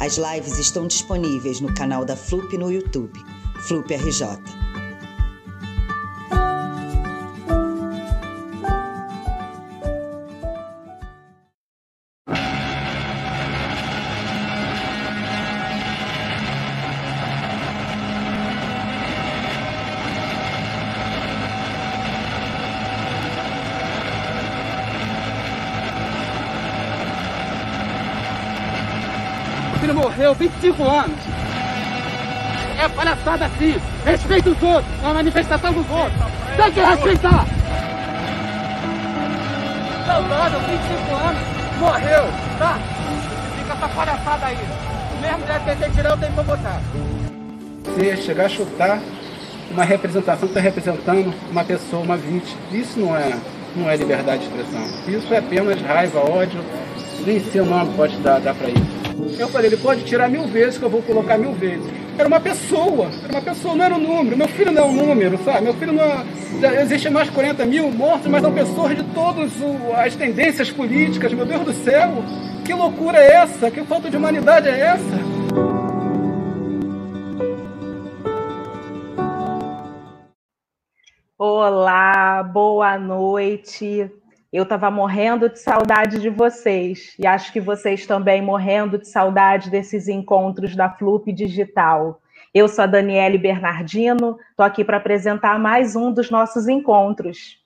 As lives estão disponíveis no canal da FLUP no YouTube, FLUP RJ. Morreu 25 anos. É palhaçada assim. Respeita os outros. É uma manifestação dos outros. Tem que respeitar. Saudade, 25 anos, morreu, tá? Fica essa palhaçada aí. Mesmo deve ter tirado, tem pra botar. Você chegar a chutar uma representação que está representando uma pessoa, uma vítima. Isso não é, não é liberdade de expressão. Isso é apenas raiva, ódio. Nem seu nome pode dar, dar para isso. Eu falei, ele pode tirar mil vezes que eu vou colocar mil vezes. Era uma pessoa, era uma pessoa, não era um número. Meu filho não é um número, sabe? Meu filho não é... Existe mais de 40 mil mortos, mas são pessoas de todas as tendências políticas. Meu Deus do céu, que loucura é essa? Que falta de humanidade é essa? Olá, boa noite. Eu estava morrendo de saudade de vocês e acho que vocês também morrendo de saudade desses encontros da Flup Digital. Eu sou a Daniele Bernardino, estou aqui para apresentar mais um dos nossos encontros.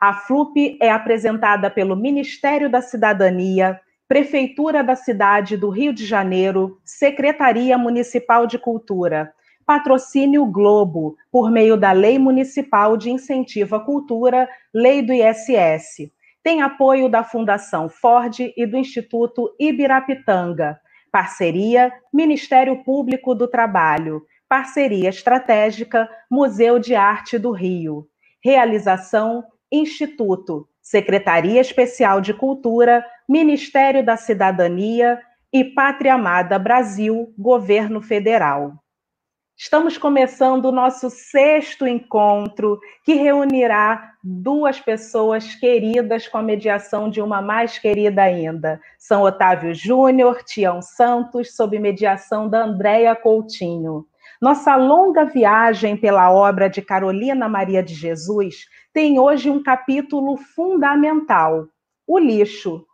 A Flup é apresentada pelo Ministério da Cidadania, Prefeitura da cidade do Rio de Janeiro, Secretaria Municipal de Cultura, Patrocínio Globo, por meio da Lei Municipal de Incentivo à Cultura, Lei do ISS tem apoio da Fundação Ford e do Instituto Ibirapitanga. Parceria Ministério Público do Trabalho. Parceria estratégica Museu de Arte do Rio. Realização Instituto, Secretaria Especial de Cultura, Ministério da Cidadania e Pátria Amada Brasil, Governo Federal. Estamos começando o nosso sexto encontro, que reunirá duas pessoas queridas com a mediação de uma mais querida ainda. São Otávio Júnior, Tião Santos, sob mediação da Andréia Coutinho. Nossa longa viagem pela obra de Carolina Maria de Jesus tem hoje um capítulo fundamental: o lixo.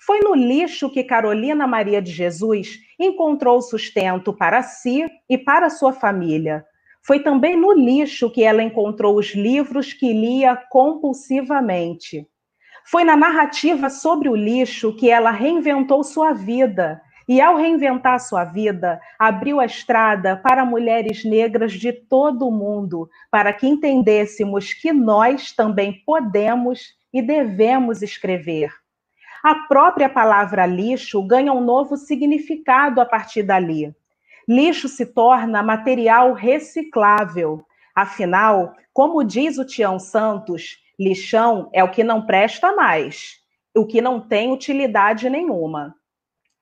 Foi no lixo que Carolina Maria de Jesus encontrou sustento para si e para sua família. Foi também no lixo que ela encontrou os livros que lia compulsivamente. Foi na narrativa sobre o lixo que ela reinventou sua vida. E ao reinventar sua vida, abriu a estrada para mulheres negras de todo o mundo, para que entendêssemos que nós também podemos e devemos escrever a própria palavra lixo ganha um novo significado a partir dali. Lixo se torna material reciclável. Afinal, como diz o Tião Santos, lixão é o que não presta mais, o que não tem utilidade nenhuma.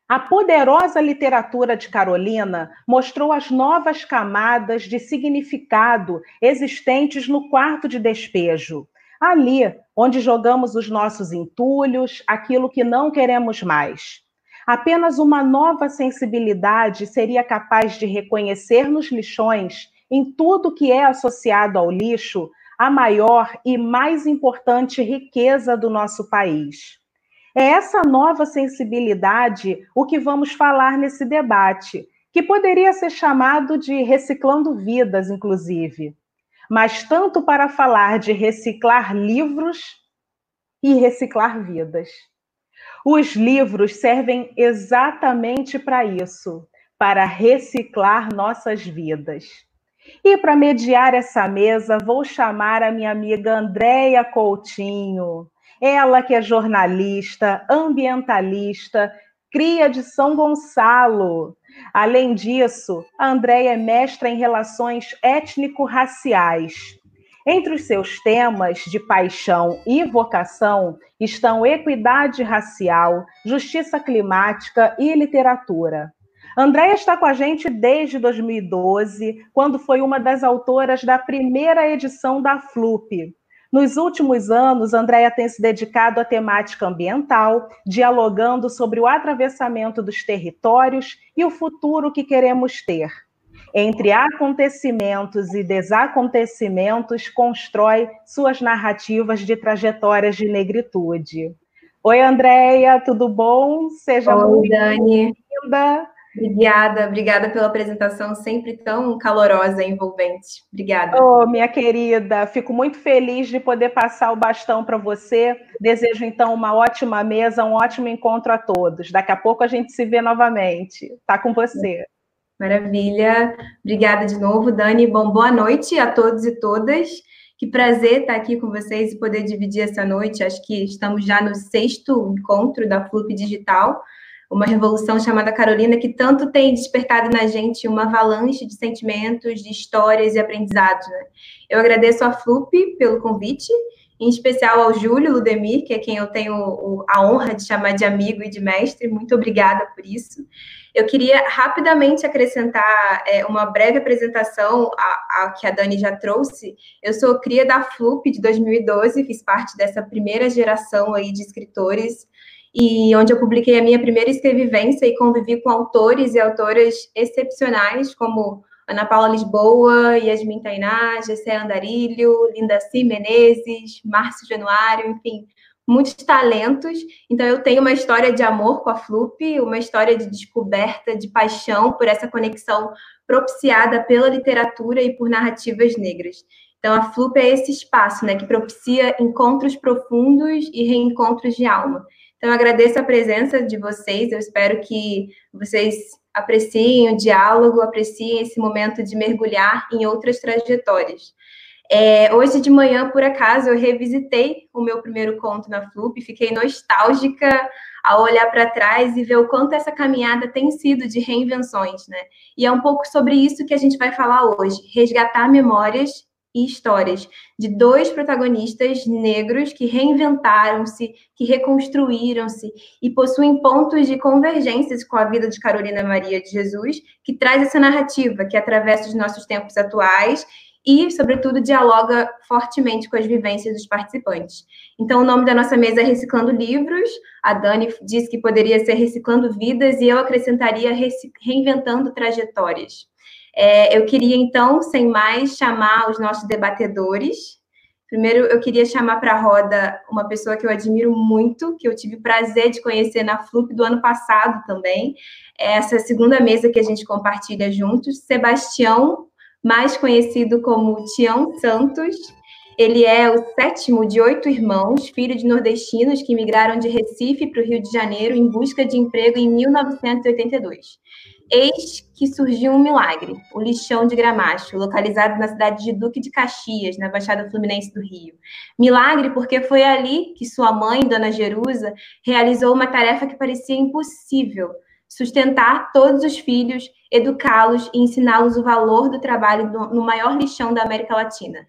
A poderosa literatura de Carolina mostrou as novas camadas de significado existentes no quarto de despejo, ali onde jogamos os nossos entulhos, aquilo que não queremos mais. Apenas uma nova sensibilidade seria capaz de reconhecer nos lixões, em tudo que é associado ao lixo, a maior e mais importante riqueza do nosso país. É essa nova sensibilidade o que vamos falar nesse debate, que poderia ser chamado de reciclando vidas, inclusive mas tanto para falar de reciclar livros e reciclar vidas. Os livros servem exatamente para isso, para reciclar nossas vidas. E para mediar essa mesa, vou chamar a minha amiga Andréia Coutinho. Ela que é jornalista, ambientalista, cria de São Gonçalo. Além disso, a Andréia é mestra em relações étnico-raciais. Entre os seus temas de paixão e vocação estão equidade racial, justiça climática e literatura. Andréia está com a gente desde 2012, quando foi uma das autoras da primeira edição da FLUP. Nos últimos anos, Andréia tem se dedicado à temática ambiental, dialogando sobre o atravessamento dos territórios e o futuro que queremos ter entre acontecimentos e desacontecimentos, constrói suas narrativas de trajetórias de negritude. Oi, Andréia, tudo bom? Seja Oi, muito bem-vinda. Obrigada, obrigada pela apresentação sempre tão calorosa e envolvente. Obrigada. Oh, minha querida, fico muito feliz de poder passar o bastão para você. Desejo então uma ótima mesa, um ótimo encontro a todos. Daqui a pouco a gente se vê novamente. Tá com você. Maravilha. Obrigada de novo, Dani. Bom, boa noite a todos e todas. Que prazer estar aqui com vocês e poder dividir essa noite. Acho que estamos já no sexto encontro da Flup Digital, uma revolução chamada Carolina que tanto tem despertado na gente uma avalanche de sentimentos, de histórias e aprendizados. Né? Eu agradeço a Flup pelo convite, em especial ao Júlio Ludemir, que é quem eu tenho a honra de chamar de amigo e de mestre. Muito obrigada por isso. Eu queria rapidamente acrescentar é, uma breve apresentação a, que a Dani já trouxe. Eu sou cria da FLUP de 2012, fiz parte dessa primeira geração aí de escritores, e onde eu publiquei a minha primeira escrevivência e convivi com autores e autoras excepcionais, como Ana Paula Lisboa, Yasmin Tainá, Gessé Andarilho, Linda C. Menezes, Márcio Januário, enfim, muitos talentos. Então, eu tenho uma história de amor com a Flup, uma história de descoberta, de paixão por essa conexão propiciada pela literatura e por narrativas negras. Então, a Flup é esse espaço né, que propicia encontros profundos e reencontros de alma. Então, agradeço a presença de vocês, eu espero que vocês apreciem o diálogo, apreciem esse momento de mergulhar em outras trajetórias. É, hoje de manhã, por acaso, eu revisitei o meu primeiro conto na Flup, fiquei nostálgica ao olhar para trás e ver o quanto essa caminhada tem sido de reinvenções, né? E é um pouco sobre isso que a gente vai falar hoje: resgatar memórias e histórias de dois protagonistas negros que reinventaram-se, que reconstruíram-se e possuem pontos de convergências com a vida de Carolina Maria de Jesus, que traz essa narrativa que atravessa os nossos tempos atuais e, sobretudo, dialoga fortemente com as vivências dos participantes. Então, o nome da nossa mesa é Reciclando Livros. A Dani disse que poderia ser Reciclando Vidas e eu acrescentaria Reinventando Trajetórias. É, eu queria, então, sem mais, chamar os nossos debatedores. Primeiro, eu queria chamar para a roda uma pessoa que eu admiro muito, que eu tive prazer de conhecer na FLUP do ano passado também. É essa segunda mesa que a gente compartilha juntos, Sebastião mais conhecido como Tião Santos. Ele é o sétimo de oito irmãos, filho de nordestinos que migraram de Recife para o Rio de Janeiro em busca de emprego em 1982. Eis que surgiu um milagre, o lixão de Gramacho, localizado na cidade de Duque de Caxias, na Baixada Fluminense do Rio. Milagre porque foi ali que sua mãe, Dona Jerusa, realizou uma tarefa que parecia impossível, sustentar todos os filhos, educá-los e ensiná-los o valor do trabalho no maior lixão da América Latina.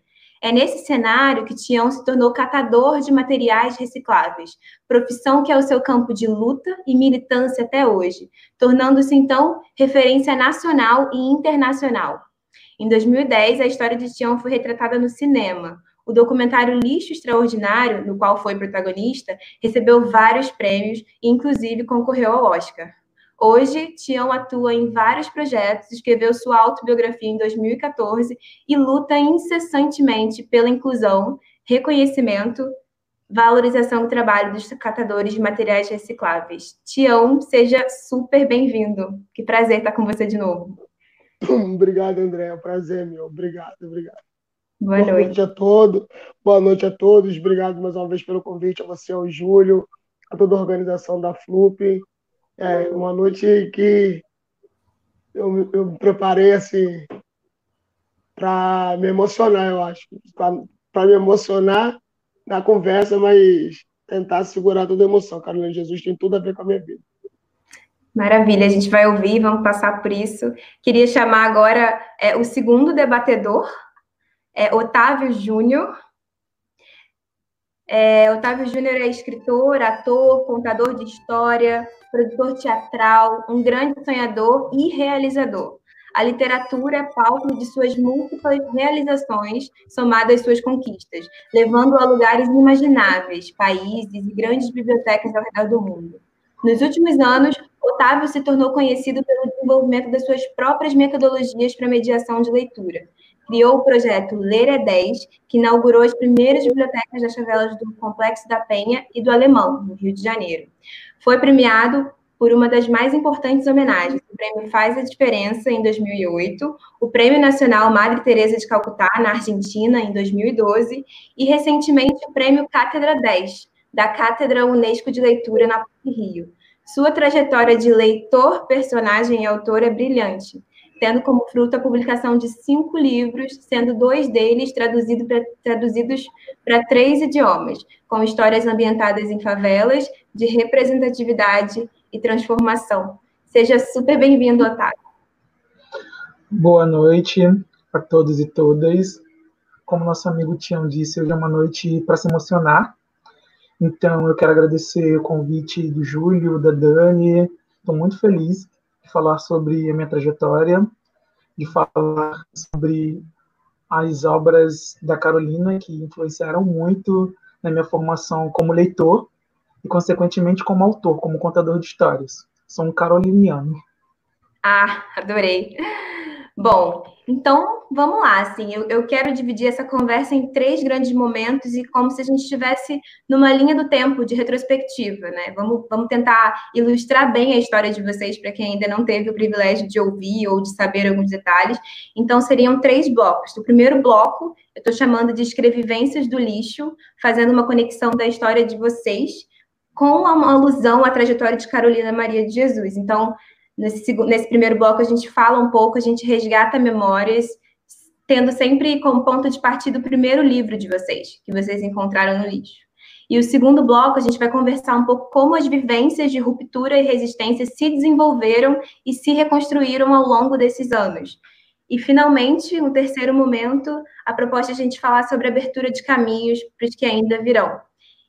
É nesse cenário que Tião se tornou catador de materiais recicláveis, profissão que é o seu campo de luta e militância até hoje, tornando-se então referência nacional e internacional. Em 2010, a história de Tião foi retratada no cinema. O documentário Lixo Extraordinário, no qual foi protagonista, recebeu vários prêmios e, inclusive, concorreu ao Oscar. Hoje, Tião atua em vários projetos, escreveu sua autobiografia em 2014 e luta incessantemente pela inclusão, reconhecimento, valorização do trabalho dos catadores de materiais recicláveis. Tião, seja super bem-vindo. Que prazer estar com você de novo. Obrigado, André. Prazer, meu. Obrigado, obrigado. Boa, Boa noite. noite a todos. Boa noite a todos. Obrigado mais uma vez pelo convite a você, ao Júlio, a toda a organização da FLUP. É uma noite que eu, eu me preparei assim para me emocionar, eu acho. Para me emocionar na conversa, mas tentar segurar toda a emoção. Carolina Jesus tem tudo a ver com a minha vida. Maravilha, a gente vai ouvir, vamos passar por isso. Queria chamar agora é, o segundo debatedor, é, Otávio Júnior. É, Otávio Júnior é escritor, ator, contador de história, produtor teatral, um grande sonhador e realizador. A literatura é palco de suas múltiplas realizações, somadas às suas conquistas, levando a lugares inimagináveis, países e grandes bibliotecas ao redor do mundo. Nos últimos anos, Otávio se tornou conhecido pelo desenvolvimento das suas próprias metodologias para mediação de leitura. Criou o projeto Ler é 10, que inaugurou as primeiras bibliotecas das favelas do Complexo da Penha e do Alemão, no Rio de Janeiro. Foi premiado por uma das mais importantes homenagens, o Prêmio Faz a Diferença, em 2008, o Prêmio Nacional Madre Teresa de Calcutá, na Argentina, em 2012, e, recentemente, o Prêmio Cátedra 10, da Cátedra Unesco de Leitura na PUC Rio. Sua trajetória de leitor, personagem e autor é brilhante, tendo como fruto a publicação de cinco livros, sendo dois deles traduzido pra, traduzidos para três idiomas, com histórias ambientadas em favelas, de representatividade e transformação. Seja super bem-vindo, Otávio. Boa noite a todos e todas. Como nosso amigo Tião disse, hoje é uma noite para se emocionar. Então, eu quero agradecer o convite do Júlio, da Dani. Estou muito feliz falar sobre a minha trajetória, de falar sobre as obras da Carolina que influenciaram muito na minha formação como leitor e, consequentemente, como autor, como contador de histórias. Sou um caroliniano. Ah, adorei. Bom, então vamos lá. Assim, eu, eu quero dividir essa conversa em três grandes momentos e como se a gente estivesse numa linha do tempo de retrospectiva, né? Vamos, vamos tentar ilustrar bem a história de vocês para quem ainda não teve o privilégio de ouvir ou de saber alguns detalhes. Então seriam três blocos. O primeiro bloco eu estou chamando de Escrevivências do Lixo, fazendo uma conexão da história de vocês com uma alusão à trajetória de Carolina Maria de Jesus. Então Nesse, nesse primeiro bloco, a gente fala um pouco, a gente resgata memórias, tendo sempre como ponto de partida o primeiro livro de vocês, que vocês encontraram no lixo. E o segundo bloco, a gente vai conversar um pouco como as vivências de ruptura e resistência se desenvolveram e se reconstruíram ao longo desses anos. E, finalmente, no terceiro momento, a proposta é a gente falar sobre abertura de caminhos para os que ainda virão.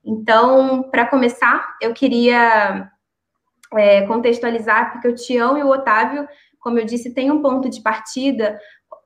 Então, para começar, eu queria é, contextualizar, porque o Tião e o Otávio, como eu disse, têm um ponto de partida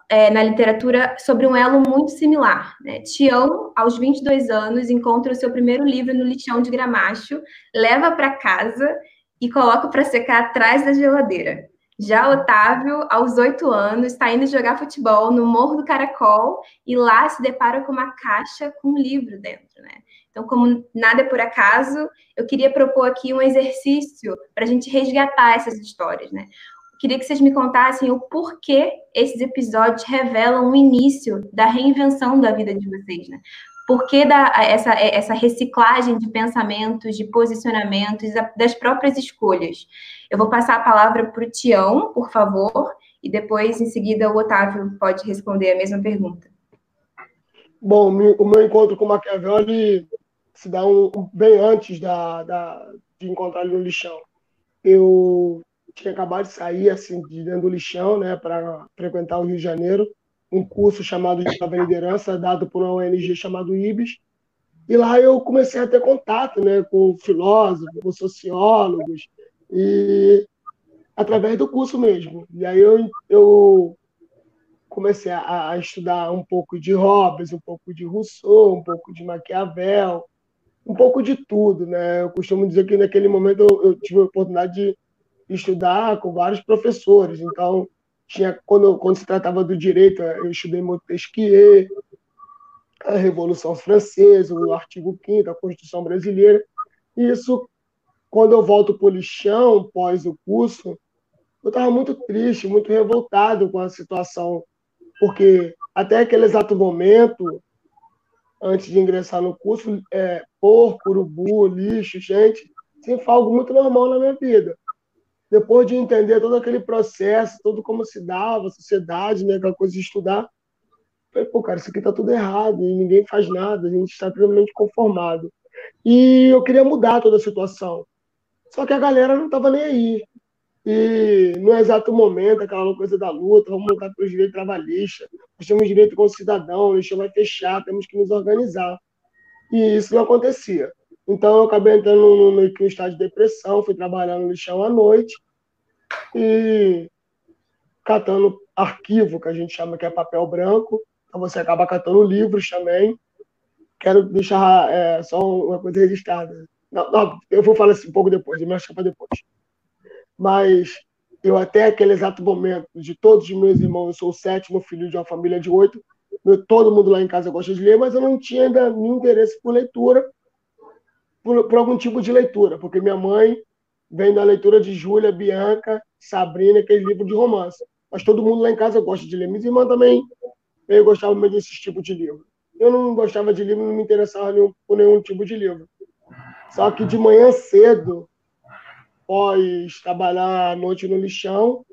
é, na literatura sobre um elo muito similar. Né? Tião, aos 22 anos, encontra o seu primeiro livro no lixão de Gramacho, leva para casa e coloca para secar atrás da geladeira. Já Otávio, aos oito anos, está indo jogar futebol no Morro do Caracol e lá se depara com uma caixa com um livro dentro, né? Então, como nada é por acaso, eu queria propor aqui um exercício para a gente resgatar essas histórias, né? Queria que vocês me contassem o porquê esses episódios revelam o início da reinvenção da vida de vocês, né? Por que da, essa, essa reciclagem de pensamentos, de posicionamentos, das próprias escolhas? Eu vou passar a palavra para o Tião, por favor, e depois, em seguida, o Otávio pode responder a mesma pergunta. Bom, o meu encontro com Maquiavelli se dá um, bem antes da, da, de encontrar ele no lixão. Eu tinha acabado de sair assim de dentro do lixão, né, para frequentar o Rio de Janeiro, um curso chamado de Jovem Liderança, dado por uma ONG chamada IBIS. E lá eu comecei a ter contato, né, com filósofos, com sociólogos e através do curso mesmo. E aí eu, eu comecei a, a, estudar um pouco de Hobbes, um pouco de Rousseau, um pouco de Maquiavel, um pouco de tudo, né? Eu costumo dizer que naquele momento eu, eu tive a oportunidade de estudar com vários professores, então tinha quando, quando se tratava do direito, eu estudei Montesquieu, a Revolução Francesa, o artigo 5 da Constituição Brasileira. E isso, quando eu volto para o lixão, pós o curso, eu estava muito triste, muito revoltado com a situação, porque até aquele exato momento antes de ingressar no curso, é, porco, urubu, lixo, gente, sempre foi algo muito normal na minha vida. Depois de entender todo aquele processo, todo como se dava, a sociedade, né, aquela coisa de estudar, falei, pô, cara, isso aqui tá tudo errado e ninguém faz nada, a gente está totalmente conformado. E eu queria mudar toda a situação. Só que a galera não estava nem aí. E no exato momento, aquela coisa da luta, vamos lutar pelos direitos trabalhistas, nós temos direito como cidadão, o lixão vai fechar, temos que nos organizar. E isso não acontecia. Então eu acabei entrando no, no, no estado de depressão, fui trabalhar no lixão à noite e catando arquivo, que a gente chama que é papel branco. Então você acaba catando livros também. Quero deixar é, só uma coisa registrada. Não, não, eu vou falar assim um pouco depois, eu me achar para depois. Mas eu até aquele exato momento, de todos os meus irmãos, eu sou o sétimo filho de uma família de oito, todo mundo lá em casa gosta de ler, mas eu não tinha ainda nenhum interesse por leitura, por, por algum tipo de leitura, porque minha mãe vem da leitura de Júlia, Bianca, Sabrina, aquele livro de romance. Mas todo mundo lá em casa gosta de ler. Minha irmã também eu gostava muito desses tipos de livro. Eu não gostava de livro, não me interessava nenhum, por nenhum tipo de livro. Só que de manhã cedo, após trabalhar à noite no lixão,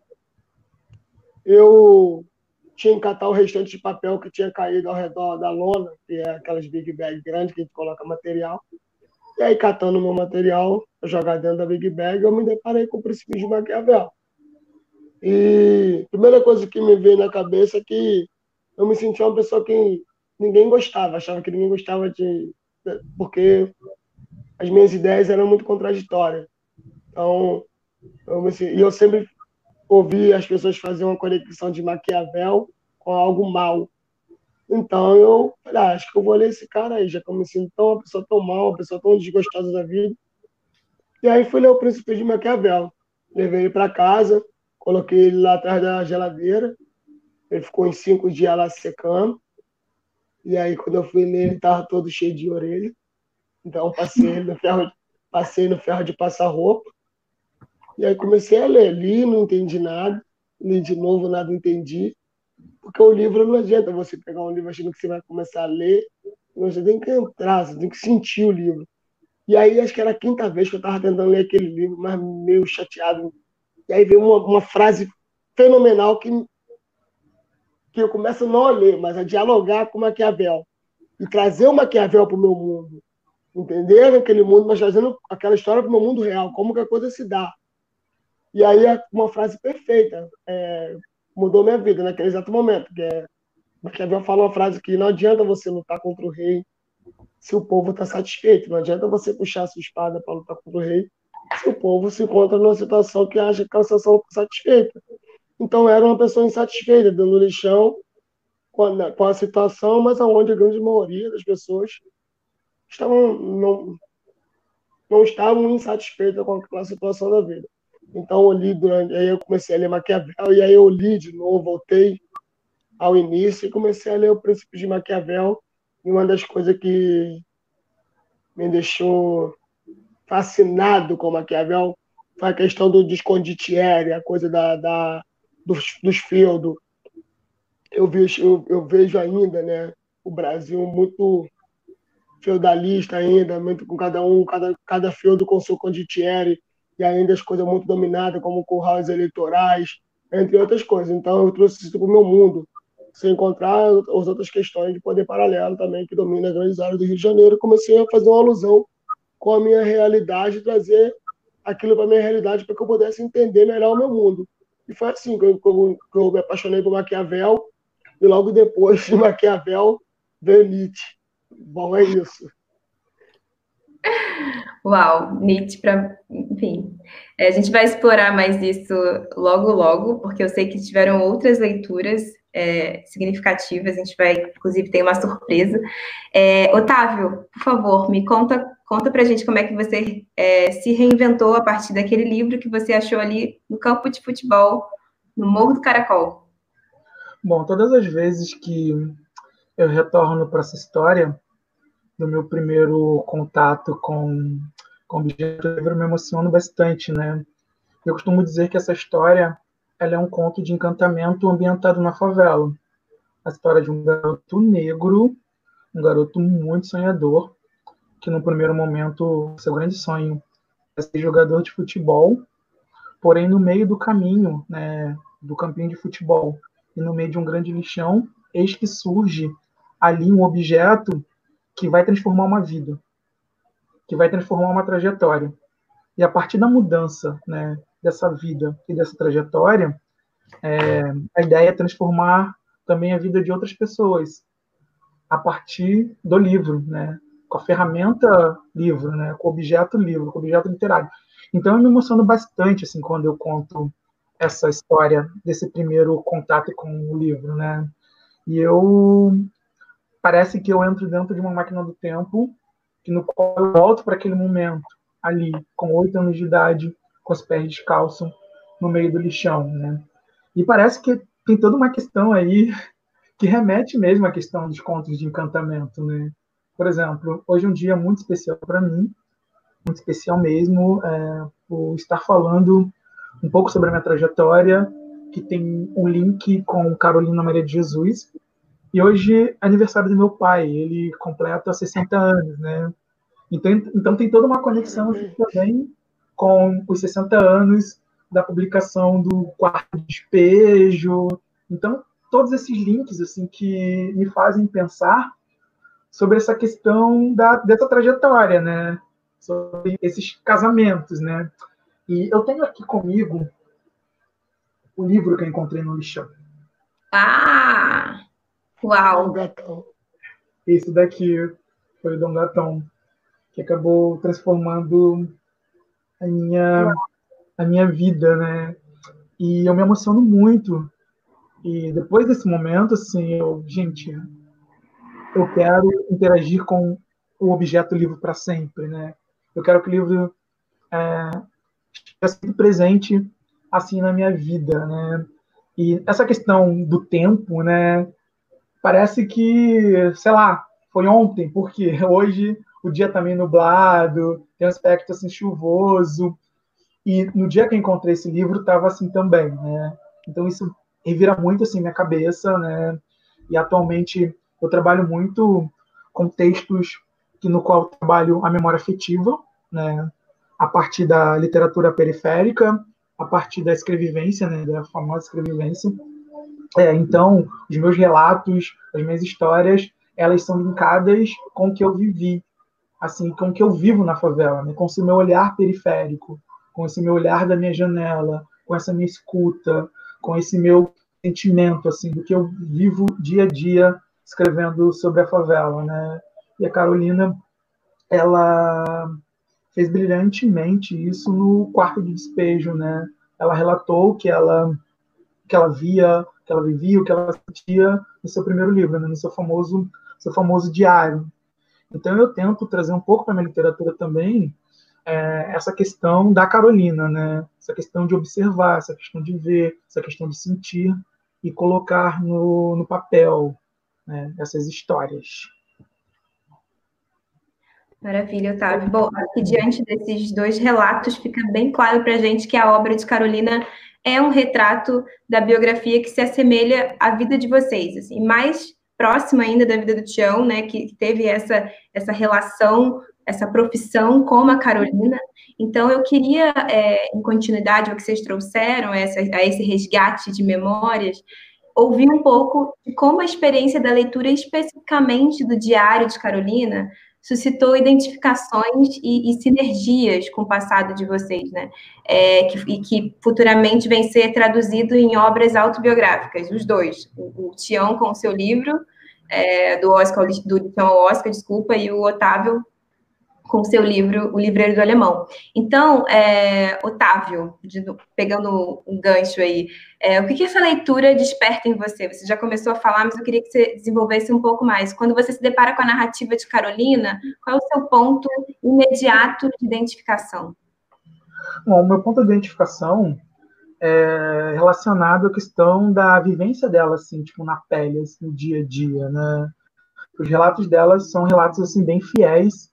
eu tinha que catar o restante de papel que tinha caído ao redor da lona, que é aquelas big bag grandes que a gente coloca material. E aí, catando meu material, jogar dentro da big bag, eu me deparei com o princípio de Maquiavel. E a primeira coisa que me veio na cabeça é que eu me sentia uma pessoa que ninguém gostava, achava que ninguém gostava de. porque as minhas ideias eram muito contraditórias. Então, eu e eu sempre ouvi as pessoas fazer uma conexão de Maquiavel com algo mal. Então eu falei, ah, acho que eu vou ler esse cara aí, já que eu me sinto tão, uma pessoa tão mal, uma pessoa tão desgostosa da vida. E aí fui ler o Príncipe de Maquiavel. Levei ele para casa, coloquei ele lá atrás da geladeira. Ele ficou em cinco dias lá secando. E aí, quando eu fui ler, ele estava todo cheio de orelha. Então, passei no ferro, passei no ferro de passar roupa. E aí comecei a ler. Li, não entendi nada. Li de novo, nada entendi. Porque o livro não adianta você pegar um livro achando que você vai começar a ler. Você tem que entrar, você tem que sentir o livro. E aí, acho que era a quinta vez que eu estava tentando ler aquele livro, mas meio chateado. E aí veio uma, uma frase fenomenal que, que eu começo não a ler, mas a dialogar com Maquiavel. E trazer o Maquiavel para o meu mundo. Entender aquele mundo, mas trazendo aquela história para o meu mundo real, como que a coisa se dá. E aí é uma frase perfeita, é, mudou minha vida naquele exato momento, que é Maquiavel fala uma frase que não adianta você lutar contra o rei se o povo está satisfeito, não adianta você puxar a sua espada para lutar contra o rei se o povo se encontra numa situação que acha que a situação está satisfeita. Então era uma pessoa insatisfeita, dando lixão com a, com a situação, mas aonde a grande maioria das pessoas estavam não, não estavam insatisfeitas com a situação da vida. Então eu li durante, aí eu comecei a ler Maquiavel e aí eu li de novo, voltei ao início e comecei a ler o Príncipe de Maquiavel. E uma das coisas que me deixou fascinado com Maquiavel foi a questão do desconditiere, a coisa da, da dos, dos feudos. Eu vejo, eu, eu vejo ainda, né, o Brasil muito feudalista ainda, muito com cada um, cada, cada feudo com seu conditiere e ainda as coisas muito dominadas, como currais eleitorais, entre outras coisas. Então, eu trouxe isso para o meu mundo, sem encontrar as outras questões de poder paralelo também, que domina grandes áreas do Rio de Janeiro. Comecei a fazer uma alusão com a minha realidade, trazer aquilo para a minha realidade para que eu pudesse entender melhor o meu mundo. E foi assim que eu, que eu me apaixonei por Maquiavel, e logo depois de Maquiavel veio Nietzsche. Bom, é isso. Uau, Nietzsche para, enfim, é, a gente vai explorar mais isso logo, logo, porque eu sei que tiveram outras leituras é, significativas, a gente vai, inclusive, ter uma surpresa. É, Otávio, por favor, me conta, conta para a gente como é que você é, se reinventou a partir daquele livro que você achou ali no campo de futebol, no Morro do Caracol. Bom, todas as vezes que eu retorno para essa história, do meu primeiro contato com, com objeto livro, me emociono bastante, né? Eu costumo dizer que essa história ela é um conto de encantamento ambientado na favela. A história de um garoto negro, um garoto muito sonhador, que no primeiro momento seu grande sonho é ser jogador de futebol, porém no meio do caminho, né, do campinho de futebol e no meio de um grande lixão, eis que surge ali um objeto que vai transformar uma vida, que vai transformar uma trajetória. E a partir da mudança, né, dessa vida e dessa trajetória, é, a ideia é transformar também a vida de outras pessoas a partir do livro, né? com a ferramenta livro, né? com o objeto livro, com o objeto literário. Então eu me emociono bastante assim quando eu conto essa história desse primeiro contato com o livro, né? E eu parece que eu entro dentro de uma máquina do tempo, que no qual eu volto para aquele momento ali, com oito anos de idade, com os pés descalços no meio do lixão, né? E parece que tem toda uma questão aí que remete mesmo à questão dos contos de encantamento, né? Por exemplo, hoje é um dia muito especial para mim, muito especial mesmo, é, por estar falando um pouco sobre a minha trajetória, que tem um link com Carolina Maria de Jesus. E hoje é aniversário do meu pai, ele completa 60 anos, né? Então, então tem toda uma conexão também com os 60 anos da publicação do Quarto Despejo. Então, todos esses links assim que me fazem pensar sobre essa questão da, dessa trajetória, né? Sobre esses casamentos, né? E eu tenho aqui comigo o livro que eu encontrei no lixão. Ah! Uau! Esse daqui foi o Dom Gatão, que acabou transformando a minha, a minha vida, né? E eu me emociono muito. E depois desse momento, assim, eu, gente, eu quero interagir com o objeto livro para sempre, né? Eu quero que o livro é, esteja sempre presente assim na minha vida, né? E essa questão do tempo, né? Parece que, sei lá, foi ontem, porque hoje o dia tá meio nublado, tem um aspecto assim chuvoso. E no dia que eu encontrei esse livro estava assim também, né? Então isso revira muito assim minha cabeça, né? E atualmente eu trabalho muito com textos que no qual trabalho a memória afetiva, né? A partir da literatura periférica, a partir da escrevivência, né? Da famosa escrevivência. É, então, os meus relatos, as minhas histórias, elas são linkadas com o que eu vivi, assim, com o que eu vivo na favela, né? com esse meu olhar periférico, com esse meu olhar da minha janela, com essa minha escuta, com esse meu sentimento, assim, do que eu vivo dia a dia escrevendo sobre a favela, né? E a Carolina, ela fez brilhantemente isso no quarto de despejo, né? Ela relatou que ela que ela via, que ela vivia, o que ela sentia no seu primeiro livro, né? no seu famoso seu famoso diário. Então eu tento trazer um pouco para minha literatura também é, essa questão da Carolina, né? Essa questão de observar, essa questão de ver, essa questão de sentir e colocar no, no papel né, essas histórias. Maravilha, Otávio. Bom, aqui diante desses dois relatos, fica bem claro para a gente que a obra de Carolina é um retrato da biografia que se assemelha à vida de vocês, assim, mais próxima ainda da vida do Tião, né, que teve essa, essa relação, essa profissão com a Carolina. Então, eu queria, é, em continuidade ao que vocês trouxeram, essa, a esse resgate de memórias, ouvir um pouco de como a experiência da leitura, especificamente do Diário de Carolina, suscitou identificações e, e, sinergias com o passado de vocês, né? É, que, e que futuramente vem ser traduzido em obras autobiográficas, os dois. O, o Tião com o seu livro, é, do Oscar, do Tião Oscar, desculpa, e o Otávio com seu livro O Livreiro do Alemão. Então, é, Otávio, de, pegando um gancho aí, é, o que, que essa leitura desperta em você? Você já começou a falar, mas eu queria que você desenvolvesse um pouco mais. Quando você se depara com a narrativa de Carolina, qual é o seu ponto imediato de identificação? Bom, o meu ponto de identificação é relacionado à questão da vivência dela, assim, tipo, na pele, assim, no dia a dia, né? Os relatos delas são relatos, assim, bem fiéis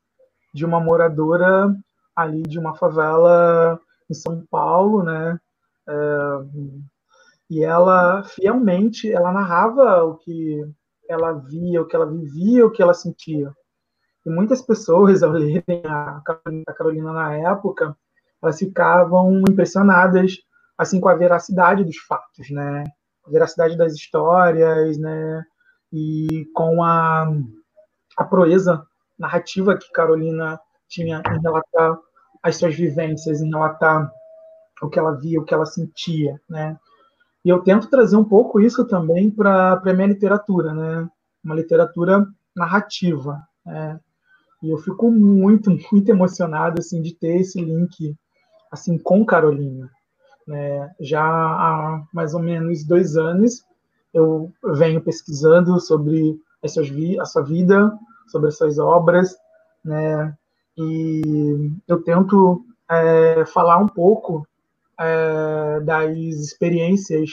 de uma moradora ali de uma favela em São Paulo, né? É, e ela fielmente ela narrava o que ela via, o que ela vivia, o que ela sentia. E muitas pessoas, ao lerem a Carolina na época, elas ficavam impressionadas assim com a veracidade dos fatos, né? A veracidade das histórias, né? E com a, a proeza narrativa que Carolina tinha em relatar às suas vivências, em relatar o que ela via, o que ela sentia, né? E eu tento trazer um pouco isso também para a minha literatura, né? Uma literatura narrativa, né? E eu fico muito, muito emocionado assim de ter esse link assim com Carolina. Né? Já há mais ou menos dois anos eu venho pesquisando sobre as a sua vida, sobre as suas obras, né? E eu tento é, falar um pouco é, das experiências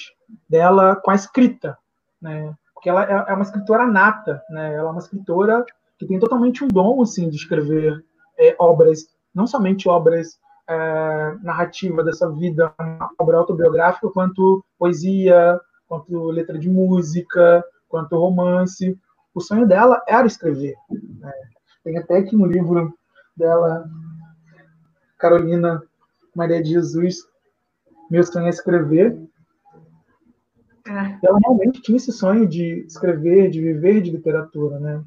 dela com a escrita, né? Porque ela é, é uma escritora nata, né? Ela é uma escritora que tem totalmente um dom assim de escrever é, obras, não somente obras é, narrativa dessa vida, uma obra autobiográfica, quanto poesia, quanto letra de música, quanto romance. O sonho dela era escrever. Né? Tem até aqui no livro dela, Carolina Maria de Jesus, Meu Sonho é Escrever. Ah. Ela realmente tinha esse sonho de escrever, de viver de literatura, né?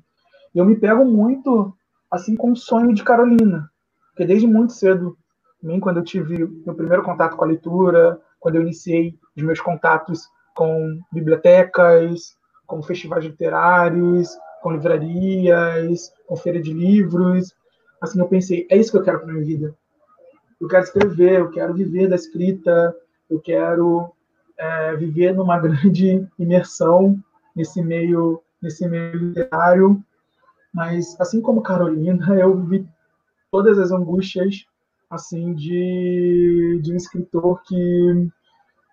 E eu me pego muito assim com o sonho de Carolina, porque desde muito cedo, também quando eu tive meu primeiro contato com a leitura, quando eu iniciei os meus contatos com bibliotecas, com festivais literários, com livrarias, com feira de livros, assim eu pensei, é isso que eu quero para minha vida. Eu quero escrever, eu quero viver da escrita, eu quero é, viver numa grande imersão nesse meio, nesse meio literário mas, assim como Carolina, eu vi todas as angústias assim de, de um escritor que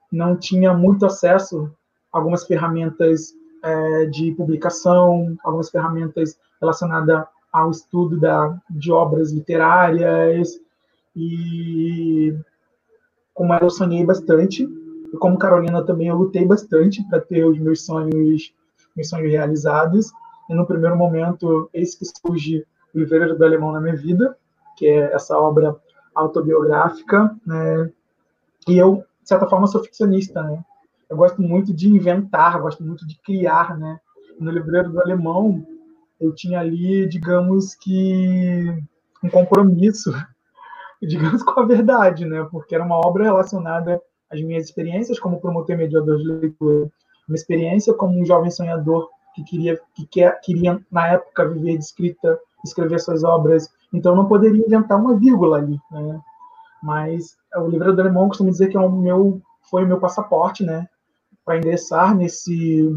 não tinha muito acesso a algumas ferramentas é, de publicação, algumas ferramentas relacionadas ao estudo da, de obras literárias e como eu sonhei bastante e como Carolina também eu lutei bastante para ter os meus sonhos meus sonhos realizados e no primeiro momento, eis que surge o Livreiro do Alemão na minha vida, que é essa obra autobiográfica, né? E eu, de certa forma, sou ficcionista, né? Eu gosto muito de inventar, gosto muito de criar, né? No Livreiro do Alemão, eu tinha ali, digamos que, um compromisso, digamos, com a verdade, né? Porque era uma obra relacionada às minhas experiências como promotor mediador de leitura, uma experiência como um jovem sonhador que queria, que quer, queria na época viver de escrita, escrever suas obras, então não poderia inventar uma vírgula ali, né? Mas o livro do alemão costumo dizer que é o meu, foi o meu passaporte, né, para ingressar nesse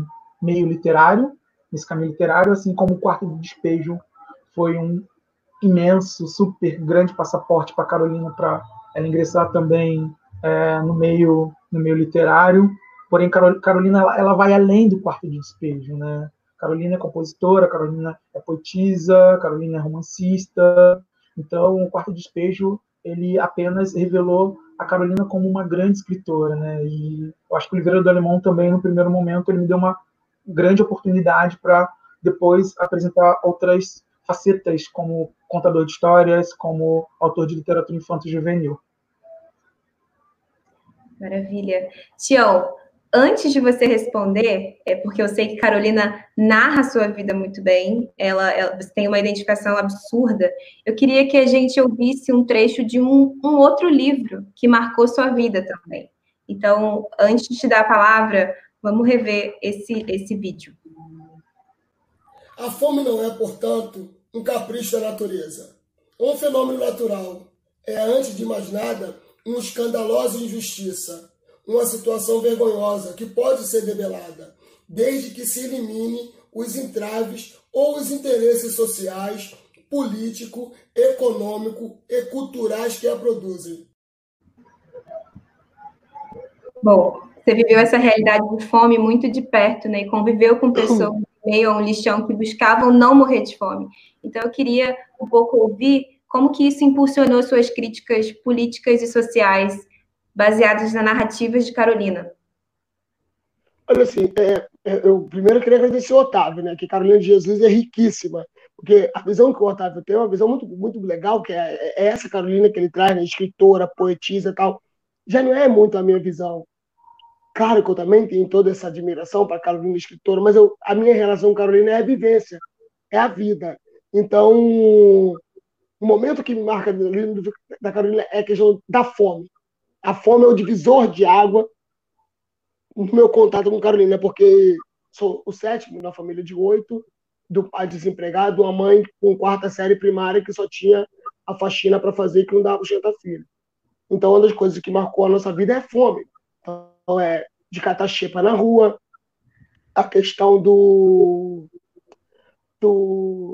meio literário, nesse caminho literário, assim como o quarto de despejo foi um imenso, super grande passaporte para Carolina para ela ingressar também é, no meio no meio literário Porém, Carolina ela, ela vai além do quarto de despejo, né? Carolina é compositora, Carolina é poetisa, Carolina é romancista. Então, o quarto de despejo ele apenas revelou a Carolina como uma grande escritora, né? E eu acho que o Livreiro do Alemão também, no primeiro momento, ele me deu uma grande oportunidade para depois apresentar outras facetas, como contador de histórias, como autor de literatura infanto-juvenil. Maravilha. Tião, antes de você responder, é porque eu sei que Carolina narra a sua vida muito bem, ela, ela você tem uma identificação absurda. Eu queria que a gente ouvisse um trecho de um, um outro livro que marcou sua vida também. Então, antes de te dar a palavra, vamos rever esse, esse vídeo. A fome não é, portanto, um capricho da natureza. Um fenômeno natural. É, antes de mais nada, uma escandalosa injustiça uma situação vergonhosa que pode ser debelada, desde que se elimine os entraves ou os interesses sociais, político, econômico e culturais que a produzem. Bom, você viveu essa realidade de fome muito de perto, né? E conviveu com pessoas meio a um lixão que buscavam não morrer de fome. Então, eu queria um pouco ouvir como que isso impulsionou suas críticas políticas e sociais baseadas na narrativas de Carolina? Olha assim, é, é, eu primeiro queria agradecer o Otávio, né? Que Carolina de Jesus é riquíssima, porque a visão que o Otávio tem é uma visão muito, muito legal, que é, é essa Carolina que ele traz, né? escritora, poetisa e tal. Já não é muito a minha visão. Claro que eu também tenho toda essa admiração para Carolina escritora, mas eu, a minha relação com Carolina é a vivência, é a vida. Então, o momento que me marca da Carolina é a questão da fome a fome é o divisor de água no meu contato com Carolina, porque sou o sétimo na família de oito, do pai desempregado, uma mãe com quarta série primária que só tinha a faxina para fazer que não dava para jantar filho. Então, uma das coisas que marcou a nossa vida é fome. Então, é de catar xepa na rua, a questão do, do,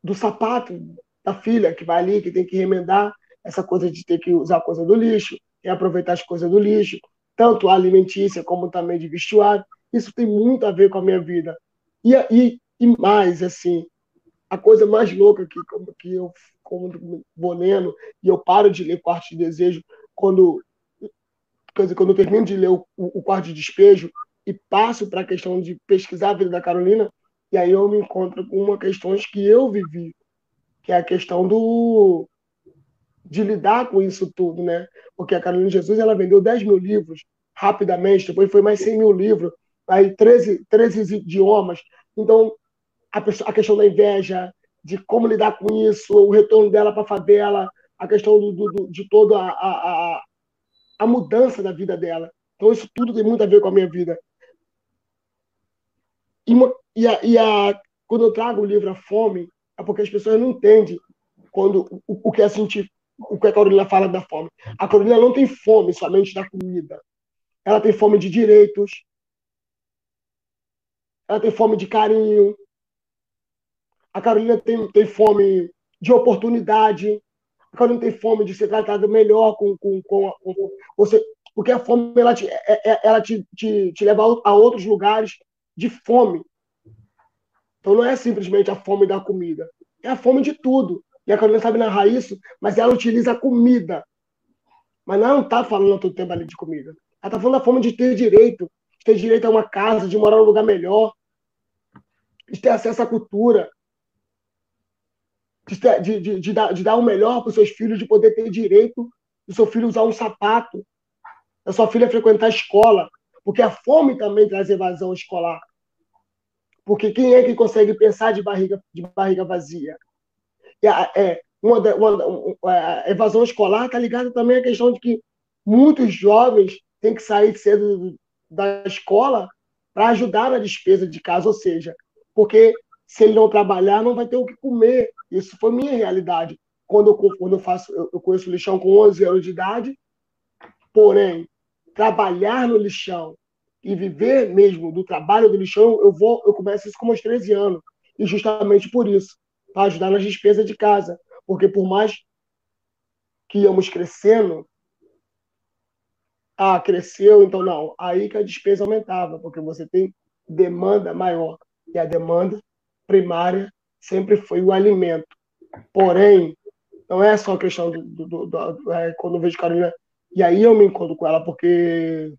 do sapato da filha que vai ali, que tem que remendar, essa coisa de ter que usar coisa do lixo, e aproveitar as coisas do lixo, tanto alimentícia como também de vestuário. Isso tem muito a ver com a minha vida. E, e, e mais, assim, a coisa mais louca que, que eu como vou lendo, e eu paro de ler Quarto de Desejo quando, quer dizer, quando eu termino de ler o, o Quarto de Despejo e passo para a questão de pesquisar a vida da Carolina, e aí eu me encontro com uma questões que eu vivi, que é a questão do de lidar com isso tudo, né? Porque a Carolina Jesus ela vendeu 10 mil livros rapidamente, depois foi mais 100 mil livros, aí 13, 13 idiomas. Então, a, pessoa, a questão da inveja, de como lidar com isso, o retorno dela para a favela, a questão do, do, de toda a, a, a mudança da vida dela. Então, isso tudo tem muito a ver com a minha vida. E, e, a, e a, quando eu trago o livro A Fome, é porque as pessoas não entendem quando, o, o que é sentir, o que a Carolina fala da fome. A Carolina não tem fome somente da comida. Ela tem fome de direitos. Ela tem fome de carinho. A Carolina tem, tem fome de oportunidade. A Carolina tem fome de ser tratada melhor com, com, com, com você. Porque a fome ela te, é, é, ela te, te, te leva a outros lugares de fome. Então não é simplesmente a fome da comida, é a fome de tudo. E a Carolina sabe narrar isso, mas ela utiliza a comida. Mas ela não está falando todo tempo ali de comida. Ela está falando da fome de ter direito, de ter direito a uma casa, de morar num lugar melhor, de ter acesso à cultura, de, ter, de, de, de, dar, de dar o melhor para os seus filhos, de poder ter direito do seu filho usar um sapato, da sua filha frequentar a escola, porque a fome também traz evasão escolar. Porque quem é que consegue pensar de barriga, de barriga vazia? É, uma, uma, uma, a evasão escolar está ligada também à questão de que muitos jovens têm que sair cedo da escola para ajudar na despesa de casa, ou seja, porque se ele não trabalhar, não vai ter o que comer. Isso foi minha realidade. Quando eu, quando eu faço, eu conheço o lixão com 11 anos de idade, porém, trabalhar no lixão e viver mesmo do trabalho do lixão, eu vou, eu começo isso com meus 13 anos. E justamente por isso, para ajudar nas despesas de casa. Porque por mais que íamos crescendo, ah, cresceu, então não. Aí que a despesa aumentava, porque você tem demanda maior. E a demanda primária sempre foi o alimento. Porém, não é só a questão do, do, do, do é, quando eu vejo Carolina. E aí eu me encontro com ela, porque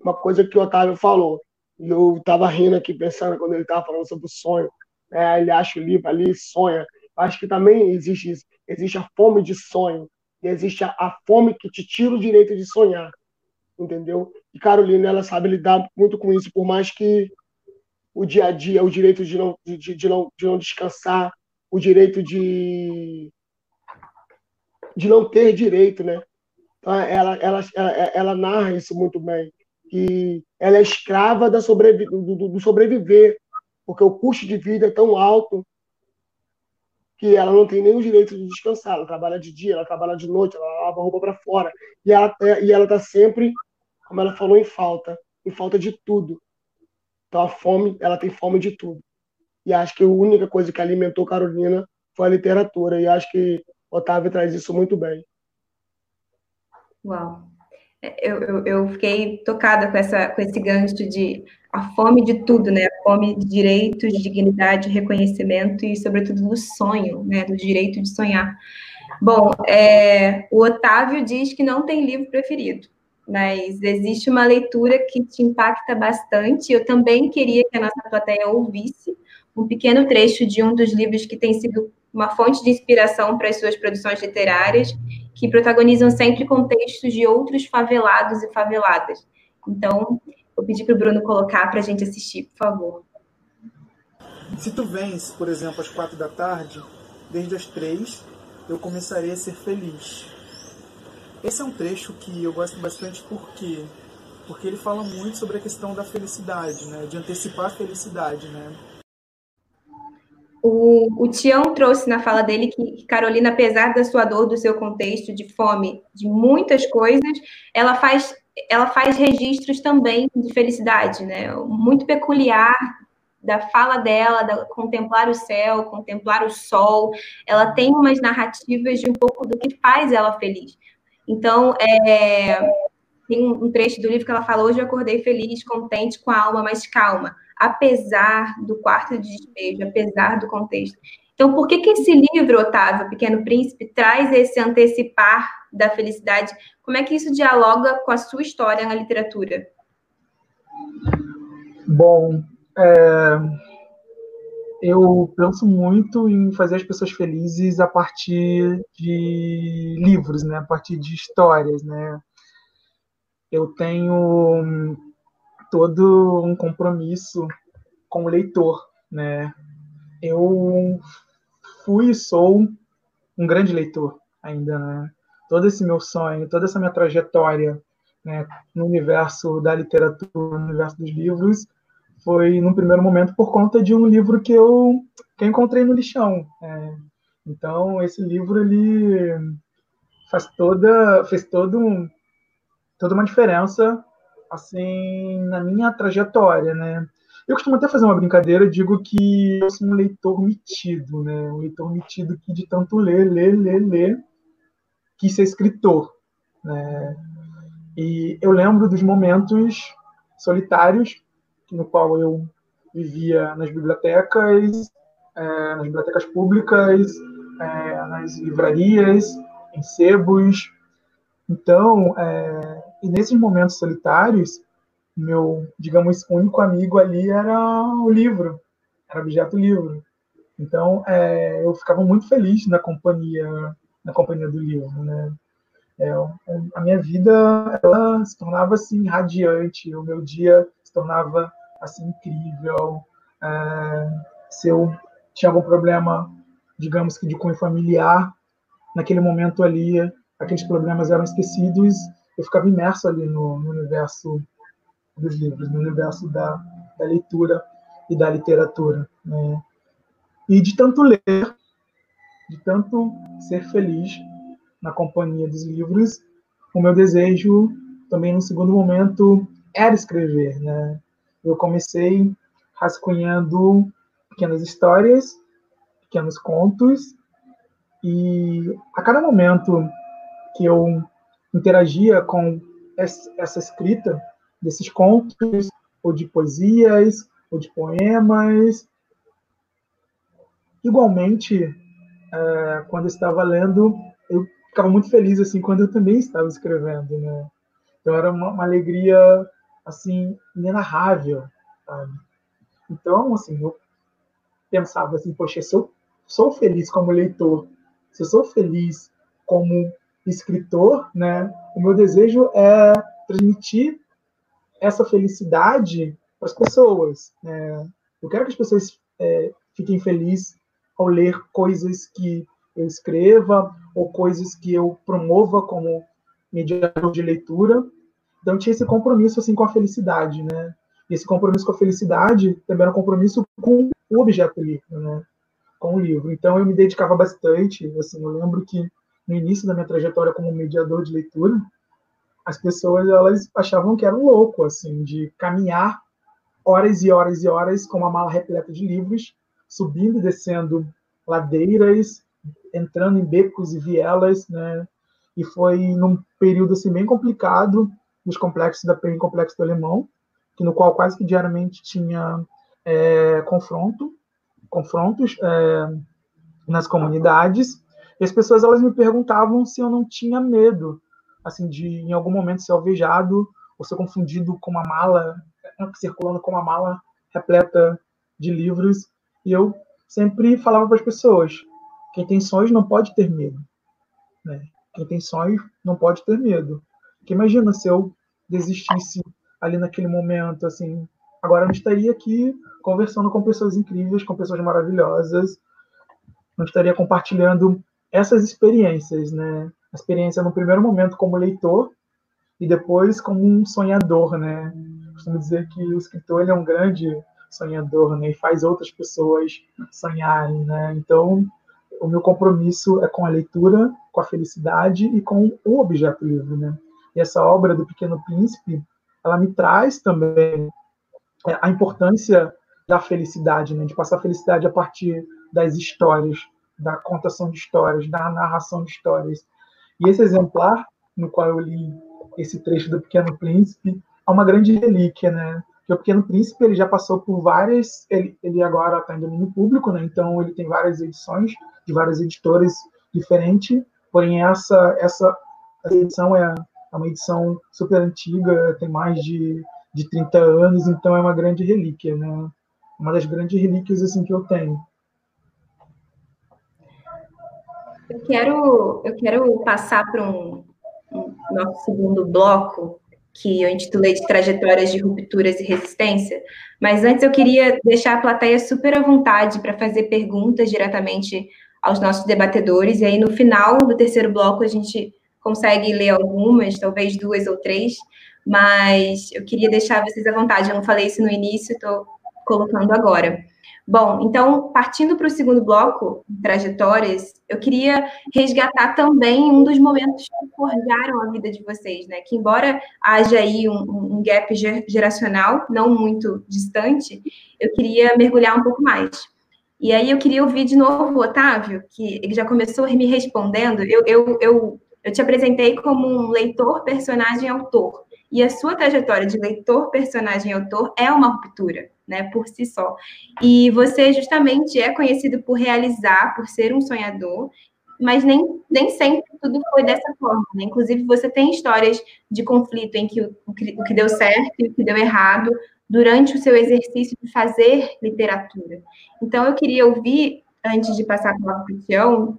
uma coisa que o Otávio falou, e eu estava rindo aqui pensando quando ele estava falando sobre o sonho. Né? Ele acha o livro ali, sonha. Acho que também existe isso. Existe a fome de sonho. E existe a, a fome que te tira o direito de sonhar. Entendeu? E Carolina, ela sabe lidar muito com isso, por mais que o dia a dia, o direito de não, de, de não, de não descansar, o direito de, de não ter direito, né? Então, ela, ela, ela, ela narra isso muito bem, que ela é escrava da sobrevi do, do sobreviver, porque o custo de vida é tão alto que ela não tem o direito de descansar. Ela trabalha de dia, ela trabalha de noite, ela lava roupa para fora. E ela e ela está sempre, como ela falou, em falta, em falta de tudo. Então a fome, ela tem fome de tudo. E acho que a única coisa que alimentou Carolina foi a literatura. E acho que Otávio traz isso muito bem. Uau. Eu, eu, eu, fiquei tocada com, essa, com esse gancho de a fome de tudo, né? A fome de direitos, de dignidade, reconhecimento e, sobretudo, do sonho, né? Do direito de sonhar. Bom, é, o Otávio diz que não tem livro preferido mas existe uma leitura que te impacta bastante. Eu também queria que a nossa plateia ouvisse um pequeno trecho de um dos livros que tem sido uma fonte de inspiração para as suas produções literárias, que protagonizam sempre contextos de outros favelados e faveladas. Então, vou pedir para o Bruno colocar para a gente assistir, por favor. Se tu vens, por exemplo, às quatro da tarde, desde as três eu começarei a ser feliz esse é um trecho que eu gosto bastante porque porque ele fala muito sobre a questão da felicidade, né? De antecipar a felicidade, né? O, o Tião trouxe na fala dele que Carolina, apesar da sua dor, do seu contexto de fome, de muitas coisas, ela faz, ela faz registros também de felicidade, né? Muito peculiar da fala dela, da contemplar o céu, contemplar o sol. Ela tem umas narrativas de um pouco do que faz ela feliz. Então, é, tem um trecho do livro que ela fala: Hoje eu acordei feliz, contente, com a alma mais calma, apesar do quarto de despejo, apesar do contexto. Então, por que, que esse livro, Otávio, Pequeno Príncipe, traz esse antecipar da felicidade? Como é que isso dialoga com a sua história na literatura? Bom, é, eu penso muito em fazer as pessoas felizes a partir de livros, né? A partir de histórias, né? eu tenho todo um compromisso com o leitor, né? Eu fui e sou um grande leitor ainda, né? Todo esse meu sonho, toda essa minha trajetória né, no universo da literatura, no universo dos livros, foi, num primeiro momento, por conta de um livro que eu, que eu encontrei no lixão. Né? Então, esse livro, ele faz toda, fez todo um, toda uma diferença assim na minha trajetória, né? Eu costumo até fazer uma brincadeira, digo que eu sou um leitor metido, né? Um leitor metido que de tanto ler, ler, ler, ler, quis ser escritor, né? E eu lembro dos momentos solitários no qual eu vivia nas bibliotecas, é, nas bibliotecas públicas, é, nas livrarias, em sebos. Então, é, e nesses momentos solitários, meu, digamos, único amigo ali era o livro, era objeto livro. Então, é, eu ficava muito feliz na companhia, na companhia do livro, né? É, a minha vida ela se tornava assim radiante, o meu dia se tornava assim incrível. É, se eu tinha algum problema, digamos que de cunho familiar, naquele momento ali, aqueles problemas eram esquecidos eu ficava imerso ali no, no universo dos livros, no universo da, da leitura e da literatura. Né? E de tanto ler, de tanto ser feliz na companhia dos livros, o meu desejo também no segundo momento era escrever. Né? Eu comecei rascunhando pequenas histórias, pequenos contos, e a cada momento que eu interagia com essa escrita desses contos, ou de poesias, ou de poemas. Igualmente, é, quando eu estava lendo, eu ficava muito feliz assim quando eu também estava escrevendo, né? Então era uma, uma alegria assim inenarrável, sabe? Então, assim, eu pensava assim, poxa, se eu sou feliz como leitor, se eu sou feliz como escritor, né, o meu desejo é transmitir essa felicidade para as pessoas. Né? Eu quero que as pessoas é, fiquem felizes ao ler coisas que eu escreva ou coisas que eu promova como mediador de leitura. Então tinha esse compromisso assim com a felicidade, né? E esse compromisso com a felicidade também era um compromisso com o objeto livro, né? Com o livro. Então eu me dedicava bastante, assim, eu lembro que no início da minha trajetória como mediador de leitura, as pessoas elas achavam que era um louco, assim, de caminhar horas e horas e horas com uma mala repleta de livros, subindo e descendo ladeiras, entrando em becos e vielas, né? E foi num período assim bem complicado dos complexos da PEN Complexo do Alemão, que no qual quase que diariamente tinha é, confronto, confrontos é, nas comunidades e as pessoas elas me perguntavam se eu não tinha medo, assim, de em algum momento ser alvejado ou ser confundido com uma mala, circulando com uma mala repleta de livros. E eu sempre falava para as pessoas: quem tem sonhos não pode ter medo. Né? Quem tem sonhos não pode ter medo. Porque imagina se eu desistisse ali naquele momento, assim, agora eu não estaria aqui conversando com pessoas incríveis, com pessoas maravilhosas, não estaria compartilhando essas experiências, né? experiência no primeiro momento como leitor e depois como um sonhador, né? Costumo dizer que o escritor ele é um grande sonhador, né? E faz outras pessoas sonharem, né? Então, o meu compromisso é com a leitura, com a felicidade e com o objeto livre, né? E essa obra do Pequeno Príncipe, ela me traz também é, a importância da felicidade, né? De passar a felicidade a partir das histórias, da contação de histórias, da narração de histórias. E esse exemplar no qual eu li esse trecho do Pequeno Príncipe é uma grande relíquia, né? Porque o Pequeno Príncipe ele já passou por várias, ele, ele agora está em domínio público, né? Então ele tem várias edições de várias editoras diferentes. Porém essa essa, essa edição é, é uma edição super antiga, tem mais de, de 30 anos, então é uma grande relíquia, né? Uma das grandes relíquias assim que eu tenho. Eu quero, eu quero passar para um, um, nosso segundo bloco, que eu intitulei de Trajetórias de Rupturas e Resistência, mas antes eu queria deixar a plateia super à vontade para fazer perguntas diretamente aos nossos debatedores, e aí no final do terceiro bloco a gente consegue ler algumas, talvez duas ou três, mas eu queria deixar vocês à vontade, eu não falei isso no início, estou colocando agora. Bom, então, partindo para o segundo bloco, trajetórias, eu queria resgatar também um dos momentos que forjaram a vida de vocês, né? Que embora haja aí um, um gap geracional não muito distante, eu queria mergulhar um pouco mais. E aí eu queria ouvir de novo o Otávio, que ele já começou me respondendo. Eu, eu, eu, eu te apresentei como um leitor, personagem, autor. E a sua trajetória de leitor, personagem, autor é uma ruptura né, por si só. E você justamente é conhecido por realizar, por ser um sonhador, mas nem, nem sempre tudo foi dessa forma. Né? Inclusive, você tem histórias de conflito em que o, o que deu certo e o que deu errado durante o seu exercício de fazer literatura. Então, eu queria ouvir, antes de passar para o Tião,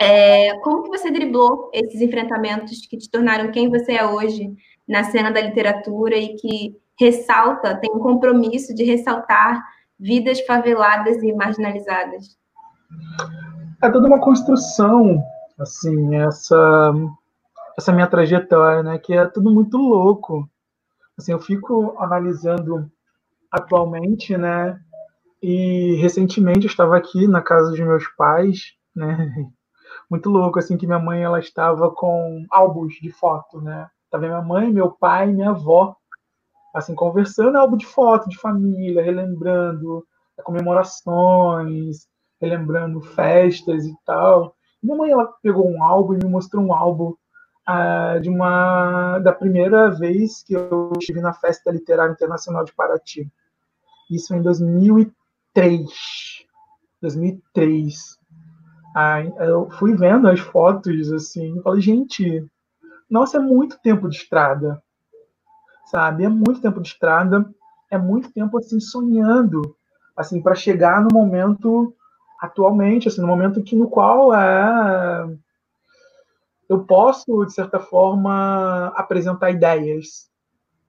é, como que você driblou esses enfrentamentos que te tornaram quem você é hoje na cena da literatura e que ressalta, tem um compromisso de ressaltar vidas faveladas e marginalizadas. É toda uma construção, assim, essa essa minha trajetória, né, que é tudo muito louco. Assim, eu fico analisando atualmente, né, e recentemente eu estava aqui na casa dos meus pais, né, muito louco, assim, que minha mãe, ela estava com álbuns de foto, né, tava minha mãe, meu pai minha avó assim, conversando, é álbum de foto de família, relembrando comemorações, relembrando festas e tal. Minha mãe ela pegou um álbum e me mostrou um álbum uh, de uma da primeira vez que eu estive na Festa Literária Internacional de Paraty. Isso em 2003. 2003. Aí eu fui vendo as fotos assim, e falei, gente, nossa, é muito tempo de estrada sabe? É muito tempo de estrada, é muito tempo assim sonhando, assim para chegar no momento atualmente, assim, no momento que no qual é eu posso de certa forma apresentar ideias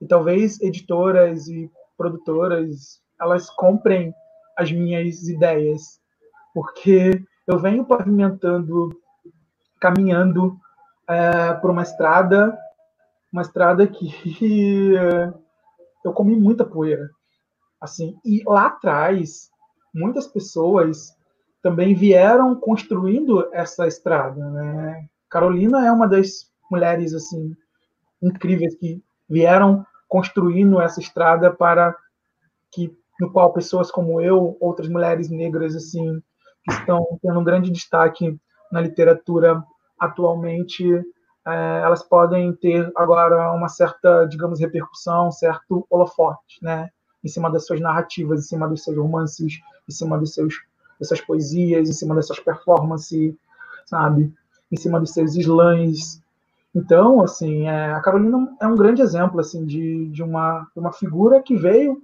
e talvez editoras e produtoras elas comprem as minhas ideias, porque eu venho pavimentando, caminhando é, por uma estrada uma estrada que eu comi muita poeira. Assim, e lá atrás, muitas pessoas também vieram construindo essa estrada, né? Carolina é uma das mulheres assim incríveis que vieram construindo essa estrada para que no qual pessoas como eu, outras mulheres negras assim, que estão tendo um grande destaque na literatura atualmente, é, elas podem ter agora uma certa, digamos, repercussão, certo holofote, né? Em cima das suas narrativas, em cima dos seus romances, em cima dos seus, dessas poesias, em cima dessas performances, sabe? Em cima dos seus slams. Então, assim, é, a Carolina é um grande exemplo, assim, de, de uma, uma figura que veio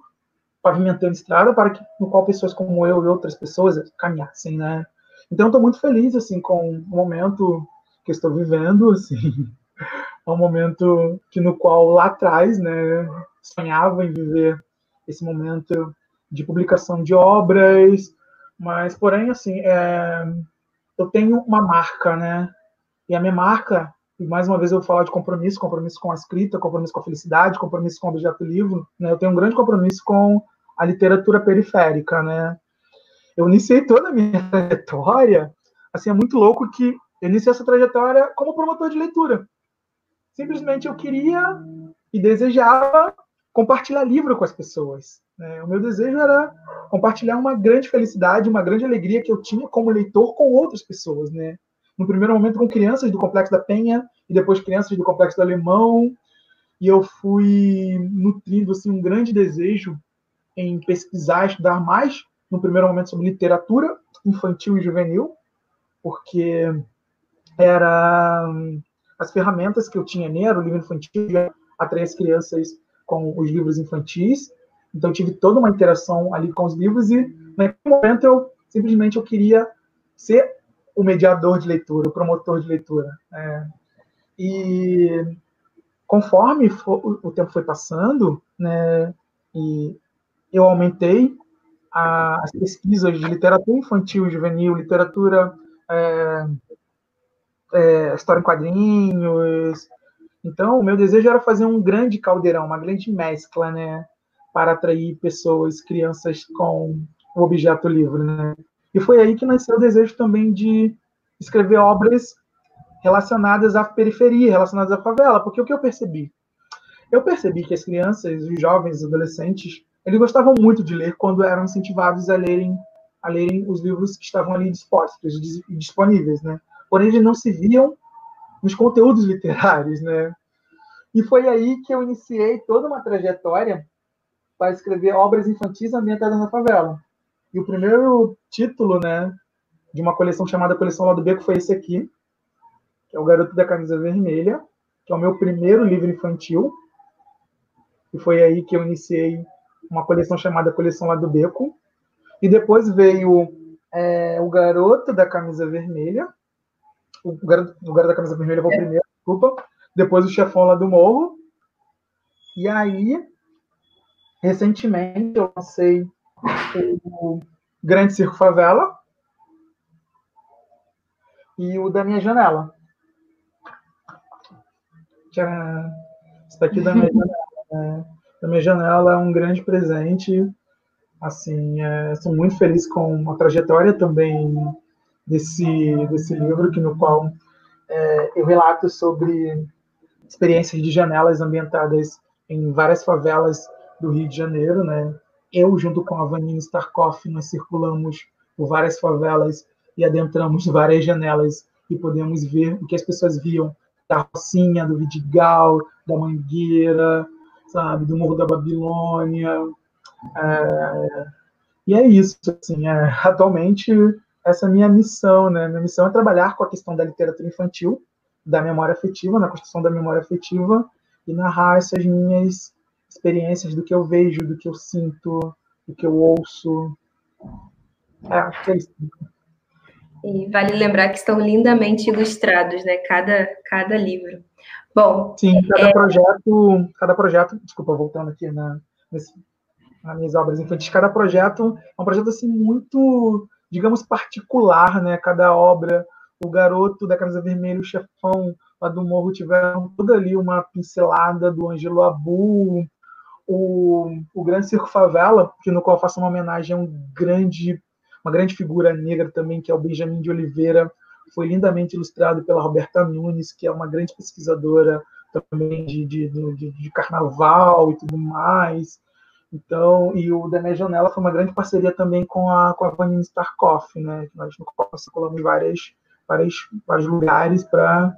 pavimentando estrada para que no qual pessoas como eu e outras pessoas caminhassem, né? Então, estou muito feliz, assim, com o momento que estou vivendo, assim, é um momento que no qual lá atrás, né, sonhava em viver esse momento de publicação de obras, mas porém assim, é, eu tenho uma marca, né? E a minha marca, e mais uma vez eu vou falar de compromisso, compromisso com a escrita, compromisso com a felicidade, compromisso com o objeto livro, né? Eu tenho um grande compromisso com a literatura periférica, né? Eu iniciei toda a minha trajetória, assim, é muito louco que eu iniciei essa trajetória como promotor de leitura. Simplesmente eu queria e desejava compartilhar livro com as pessoas. Né? O meu desejo era compartilhar uma grande felicidade, uma grande alegria que eu tinha como leitor com outras pessoas. Né? No primeiro momento com crianças do Complexo da Penha e depois crianças do Complexo do Alemão. E eu fui nutrindo assim, um grande desejo em pesquisar, estudar mais, no primeiro momento, sobre literatura infantil e juvenil, porque era as ferramentas que eu tinha ali, era o livro infantil, atrair as crianças com os livros infantis. Então tive toda uma interação ali com os livros e naquele momento eu simplesmente eu queria ser o mediador de leitura, o promotor de leitura. É. E conforme for, o tempo foi passando, né, e eu aumentei as pesquisas de literatura infantil juvenil, literatura é, é, história em quadrinhos, então, o meu desejo era fazer um grande caldeirão, uma grande mescla, né? Para atrair pessoas, crianças com o objeto livre, né? E foi aí que nasceu o desejo também de escrever obras relacionadas à periferia, relacionadas à favela, porque o que eu percebi? Eu percebi que as crianças, os jovens, os adolescentes, eles gostavam muito de ler quando eram incentivados a lerem, a lerem os livros que estavam ali dispostos, disponíveis, né? Porém, eles não se viam nos conteúdos literários, né? E foi aí que eu iniciei toda uma trajetória para escrever obras infantis ambientadas na favela. E o primeiro título, né, de uma coleção chamada Coleção Lado Beco foi esse aqui, que é O Garoto da Camisa Vermelha, que é o meu primeiro livro infantil. E foi aí que eu iniciei uma coleção chamada Coleção Lado Beco. E depois veio é, O Garoto da Camisa Vermelha, o garoto, o garoto da camisa vermelha foi o primeiro, desculpa. Depois o chefão lá do morro. E aí, recentemente, eu lancei o Grande Circo Favela e o da minha janela. Tcharam! Isso daqui da minha janela. Né? Da minha janela é um grande presente. Assim, é, sou muito feliz com a trajetória também desse, desse livro, que no qual é, eu relato sobre experiências de janelas ambientadas em várias favelas do Rio de Janeiro, né? Eu, junto com a Vanina Starkoff, nós circulamos por várias favelas e adentramos várias janelas e podemos ver o que as pessoas viam da Rocinha, do Vidigal, da Mangueira, sabe, do Morro da Babilônia. É, e é isso, assim, é, atualmente essa é minha missão, né? Minha missão é trabalhar com a questão da literatura infantil, da memória afetiva, na construção da memória afetiva e narrar essas minhas experiências do que eu vejo, do que eu sinto, do que eu ouço. É, acho que é isso. E vale lembrar que estão lindamente ilustrados, né? Cada, cada livro. Bom. Sim, cada é... projeto, cada projeto, desculpa, voltando aqui na, nesse, nas minhas obras infantis, cada projeto é um projeto assim muito digamos, particular, né? Cada obra, o garoto da camisa vermelha, o chefão lá do morro tiveram toda ali uma pincelada do Angelo Abu, o, o Grande Circo Favela, que no qual eu faço uma homenagem a um grande, uma grande figura negra também, que é o Benjamin de Oliveira, foi lindamente ilustrado pela Roberta Nunes, que é uma grande pesquisadora também de, de, de, de carnaval e tudo mais. Então, e o Minha Janela foi uma grande parceria também com a, com a Vanina Starkoff, né? Nós no circulamos várias, várias, vários lugares para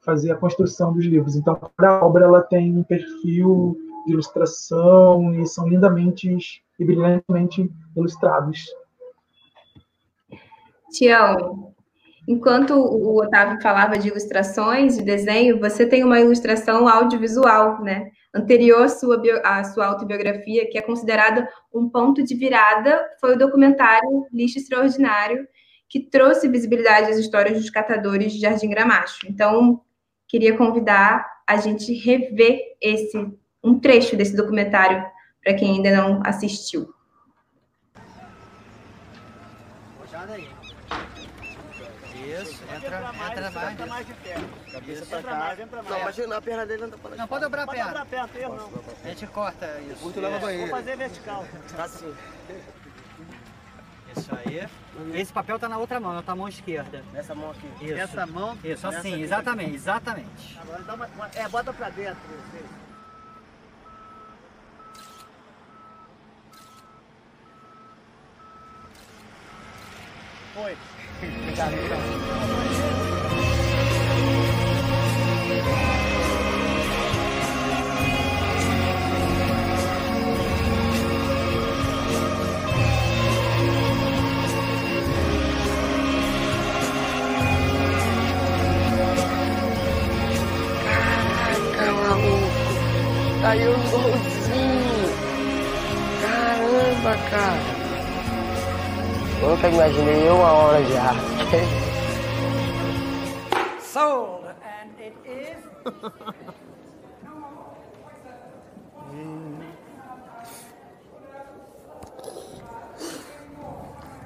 fazer a construção dos livros. Então, cada obra ela tem um perfil de ilustração e são lindamente e brilhantemente ilustrados. Tião, enquanto o Otávio falava de ilustrações, de desenho, você tem uma ilustração audiovisual, né? anterior à sua, à sua autobiografia, que é considerada um ponto de virada, foi o documentário Lixo Extraordinário, que trouxe visibilidade às histórias dos catadores de Jardim Gramacho. Então, queria convidar a gente rever esse um trecho desse documentário para quem ainda não assistiu. Isso, entra entra mais. Entra mais de perto. Cabeça pra cá. entra mais. Não, imagina, a perna dele não tá para Não, pode dobrar a Pode perna. dobrar a perna, tem erro, não. A gente corta isso. Muito leva banheiro. Vou fazer vertical. Tá sim. Isso aí. Esse papel tá na outra mão, na tua mão esquerda. Nessa mão aqui. Isso. Essa mão? Isso, assim, aqui exatamente, exatamente. Agora dá uma, uma- É, bota pra dentro. Foi. Caraca, Eu igualzinho. Caramba, cara. Nunca imaginei eu uma hora de arte. Sold, and it is.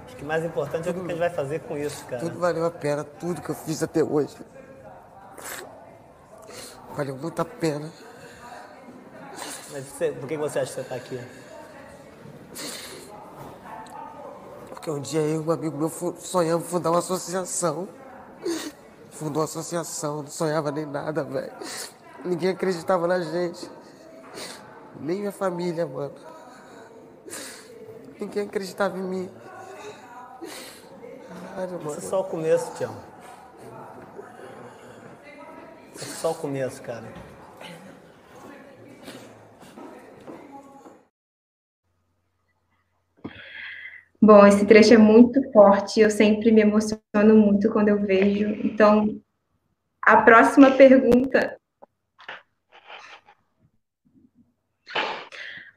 Acho que o mais importante é o que a gente vai fazer com isso, cara. Tudo valeu a pena, tudo que eu fiz até hoje. Valeu muito a pena. Mas você- por que você acha que você tá aqui? Porque um dia eu e um amigo meu sonhamos fundar uma associação. Fundou uma associação, não sonhava nem nada, velho. Ninguém acreditava na gente. Nem minha família, mano. Ninguém acreditava em mim. Caralho, mano. Isso é só o começo, Tião. Isso é só o começo, cara. Bom, esse trecho é muito forte, eu sempre me emociono muito quando eu vejo. Então, a próxima pergunta.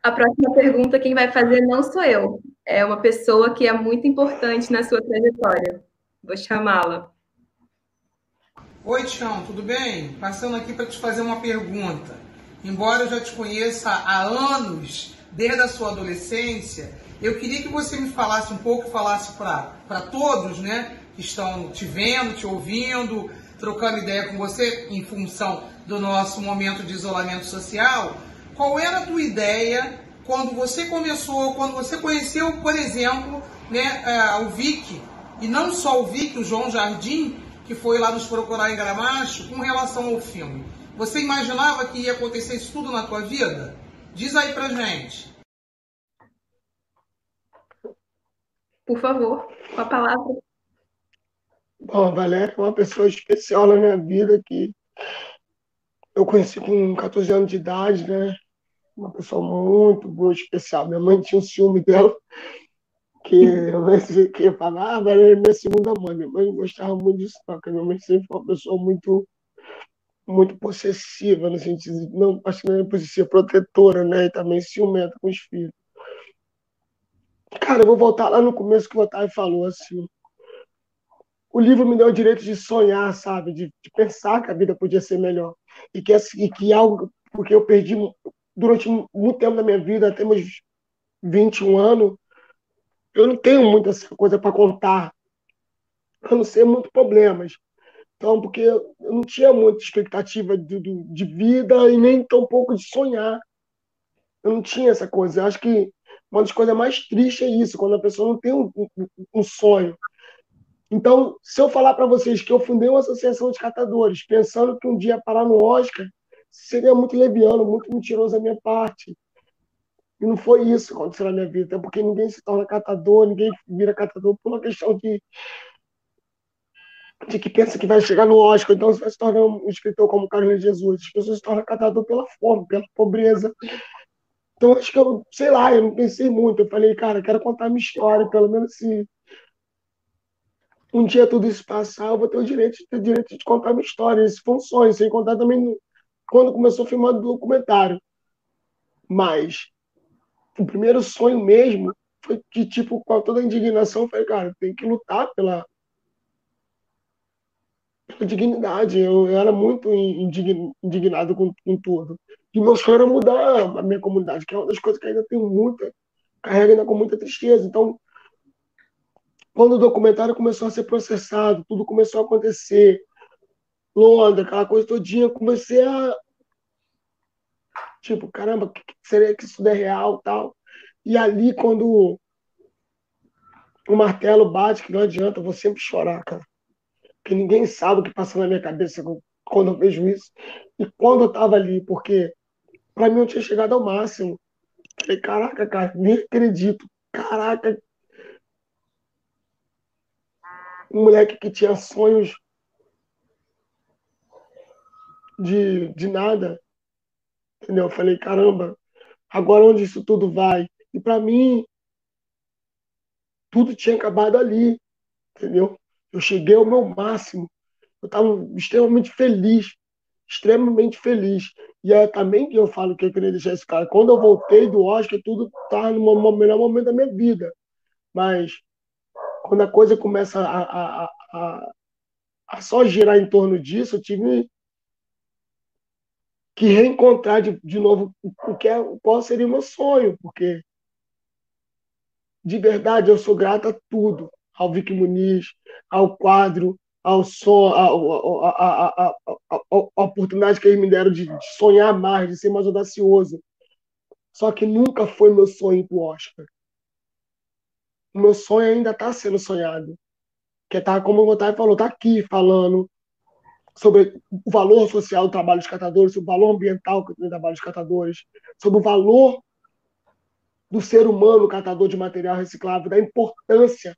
A próxima pergunta, quem vai fazer não sou eu. É uma pessoa que é muito importante na sua trajetória. Vou chamá-la. Oi, Tião, tudo bem? Passando aqui para te fazer uma pergunta. Embora eu já te conheça há anos, desde a sua adolescência, eu queria que você me falasse um pouco, falasse para todos, né, que estão te vendo, te ouvindo, trocando ideia com você em função do nosso momento de isolamento social, qual era a tua ideia quando você começou, quando você conheceu, por exemplo, né, eh, o Vic, e não só o Vic, o João Jardim, que foi lá nos procurar em Gramacho, com relação ao filme. Você imaginava que ia acontecer isso tudo na tua vida? Diz aí pra gente. Por favor, com a palavra. Bom, Valéria é uma pessoa especial na minha vida que eu conheci com 14 anos de idade, né? Uma pessoa muito boa, especial. Minha mãe tinha um ciúme dela, que eu que falar, ah, Valéria é minha segunda mãe. Minha mãe gostava muito disso, porque minha mãe sempre foi uma pessoa muito, muito possessiva, no sentido, de- não, acho que não é possessiva, protetora, né? E também ciumenta com os filhos. Cara, eu vou voltar lá no começo que o Otávio falou, assim. O livro me deu o direito de sonhar, sabe? De, de pensar que a vida podia ser melhor. E que, e que algo. Porque eu perdi durante muito tempo da minha vida, até meus 21 anos, eu não tenho muita coisa para contar. A não ser muito problemas. Então, porque eu não tinha muita expectativa de, de, de vida e nem tão pouco de sonhar. Eu não tinha essa coisa. Eu acho que uma das coisas mais tristes é isso, quando a pessoa não tem um, um, um sonho. Então, se eu falar para vocês que eu fundei uma associação de catadores, pensando que um dia ia parar no Oscar, seria muito leviano, muito mentiroso da minha parte. E não foi isso que aconteceu na minha vida, até porque ninguém se torna catador, ninguém vira catador por uma questão de, de que pensa que vai chegar no Oscar, então você vai se tornar um escritor como Carlos Jesus. As pessoas se tornam catador pela fome, pela pobreza. Então, acho que eu, sei lá, eu não pensei muito. Eu falei, cara, quero contar minha história, pelo menos se um dia tudo isso passar, eu vou ter o direito, ter o direito de contar minha história. Esse foi um sonho, sem contar também quando começou a filmar o documentário. Mas o primeiro sonho mesmo foi que, tipo, com toda a indignação, eu falei, cara, tem que lutar pela dignidade. Eu, eu era muito indign- indignado com, com tudo. E meu sonho era mudar a minha comunidade, que é uma das coisas que ainda tenho muita, carrega ainda com muita tristeza. Então, quando o documentário começou a ser processado, tudo começou a acontecer, Londres, aquela coisa todinha, comecei a. Tipo, caramba, seria que isso é real tal? E ali, quando o martelo bate, que não adianta, eu vou sempre chorar, cara. Porque ninguém sabe o que passa na minha cabeça quando eu vejo isso. E quando eu tava ali, porque para mim eu tinha chegado ao máximo. Falei, caraca, cara, nem acredito. Caraca. Um moleque que tinha sonhos de, de nada. Entendeu? Eu falei, caramba, agora onde isso tudo vai? E para mim, tudo tinha acabado ali. Entendeu? Eu cheguei ao meu máximo. Eu estava extremamente feliz. Extremamente feliz. E é também que eu falo que eu queria deixar esse cara. Quando eu voltei do Oscar, tudo estava no melhor momento da minha vida. Mas quando a coisa começa a, a, a, a só girar em torno disso, eu tive que reencontrar de, de novo o que é, qual seria o meu sonho, porque de verdade eu sou grato a tudo, ao Vic Muniz, ao quadro, ao som, a, oportunidade que eles me deram de, de, sonhar mais, de ser mais audacioso. Só que nunca foi meu sonho pro Oscar. O meu sonho ainda está sendo sonhado. Que tá, como o Otávio falou, tá aqui falando sobre o valor social do trabalho dos catadores, sobre o valor ambiental que tem o trabalho dos catadores, sobre o valor do ser humano catador de material reciclável, da importância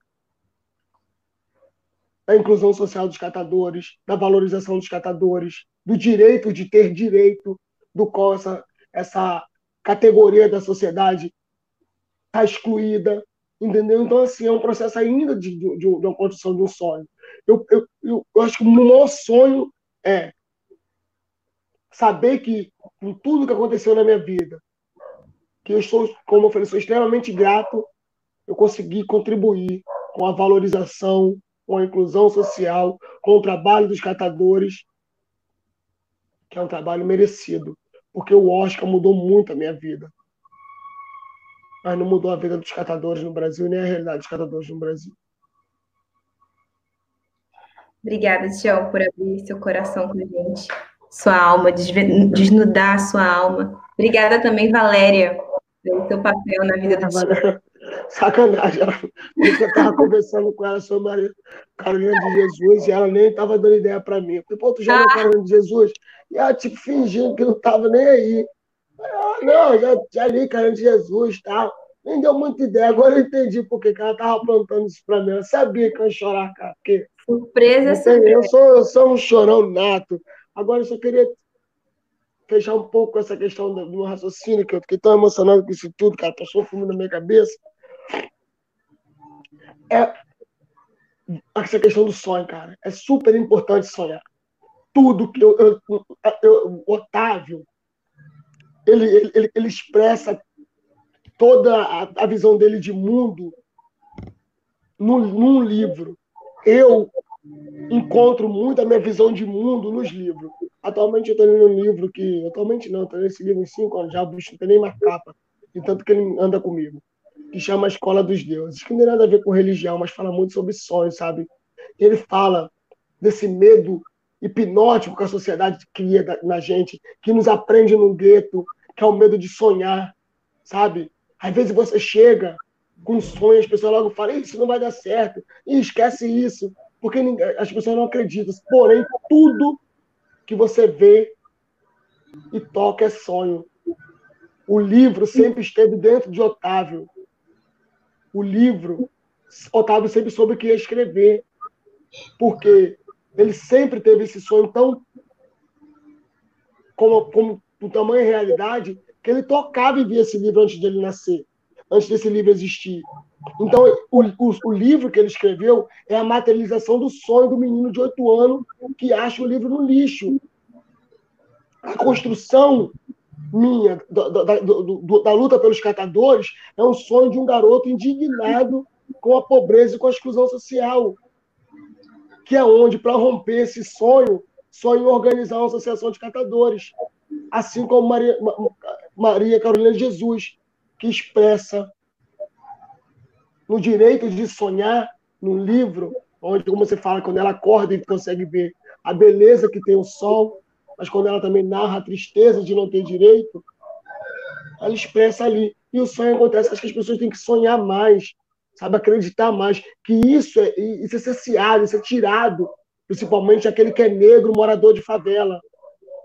da inclusão social dos catadores, da valorização dos catadores, do direito de ter direito, do qual essa, essa categoria da sociedade está excluída, entendeu? Então, assim, é um processo ainda de, de, de uma construção de um sonho. Eu, eu, eu, acho que o maior sonho é saber que, com tudo que aconteceu na minha vida, que eu sou, como eu falei, sou extremamente grato, eu consegui contribuir com a valorização, com a inclusão social, com o trabalho dos catadores, que é um trabalho merecido, porque o Oscar mudou muito a minha vida. Mas não mudou a vida dos catadores no Brasil, nem a realidade dos catadores no Brasil. Obrigada, Tião, por abrir seu coração com a gente, sua alma, desnudar a sua alma. Obrigada também, Valéria, pelo seu papel na vida do Tião. Sacanagem. Eu estava conversando com ela sobre a Carolina de Jesus e ela nem estava dando ideia para mim. Eu falei, pô, tu já viu a Carolina de Jesus? E ela, tipo, fingindo que não estava nem aí. Ah, não, já, já li Carolina de Jesus tal. Nem deu muita ideia. Agora eu entendi porque que ela estava plantando isso para mim. Ela sabia que eu ia chorar, cara. Porque surpresa, surpresa. Eu sou, eu sou um chorão nato. Agora eu só queria fechar um pouco essa questão do meu raciocínio, que eu fiquei tão emocionado com isso tudo, cara, passou fumo na minha cabeça. É essa questão do sonho, cara. É super importante sonhar. Tudo que eu. eu, eu Otávio, ele, ele, ele expressa toda a, a visão dele de mundo num, num livro. Eu encontro muito a minha visão de mundo nos livros. Atualmente eu estou lendo um livro que. Atualmente não, estou lendo esse livro em cinco anos, já bicho não tem nem mais capa, de tanto que ele anda comigo. Que chama Escola dos Deuses, que não tem nada a ver com religião, mas fala muito sobre sonhos, sabe? Ele fala desse medo hipnótico que a sociedade cria na gente, que nos aprende no gueto, que é o medo de sonhar, sabe? Às vezes você chega com um sonho, as pessoas logo falam, isso não vai dar certo, e esquece isso, porque as pessoas não acreditam. Porém, tudo que você vê e toca é sonho. O livro sempre esteve dentro de Otávio. O livro, Otávio sempre soube que ia escrever, porque ele sempre teve esse sonho tão como, como o tamanho realidade que ele tocava e via esse livro antes de ele nascer, antes desse livro existir. Então, o, o, o, livro que ele escreveu é a materialização do sonho do menino de oito anos que acha o livro no lixo. A construção minha da, da, da, luta pelos catadores é um sonho de um garoto indignado com a pobreza e com a exclusão social, que é onde, para romper esse sonho, sonho organizar uma associação de catadores, assim como Maria, Maria Carolina Jesus, que expressa no direito de sonhar no livro, onde, como você fala, quando ela acorda e consegue ver a beleza que tem o sol, mas quando ela também narra a tristeza de não ter direito, ela expressa ali. E o sonho acontece. Acho que as pessoas têm que sonhar mais, sabe? Acreditar mais. Que isso é, isso é isso é tirado, principalmente aquele que é negro, morador de favela.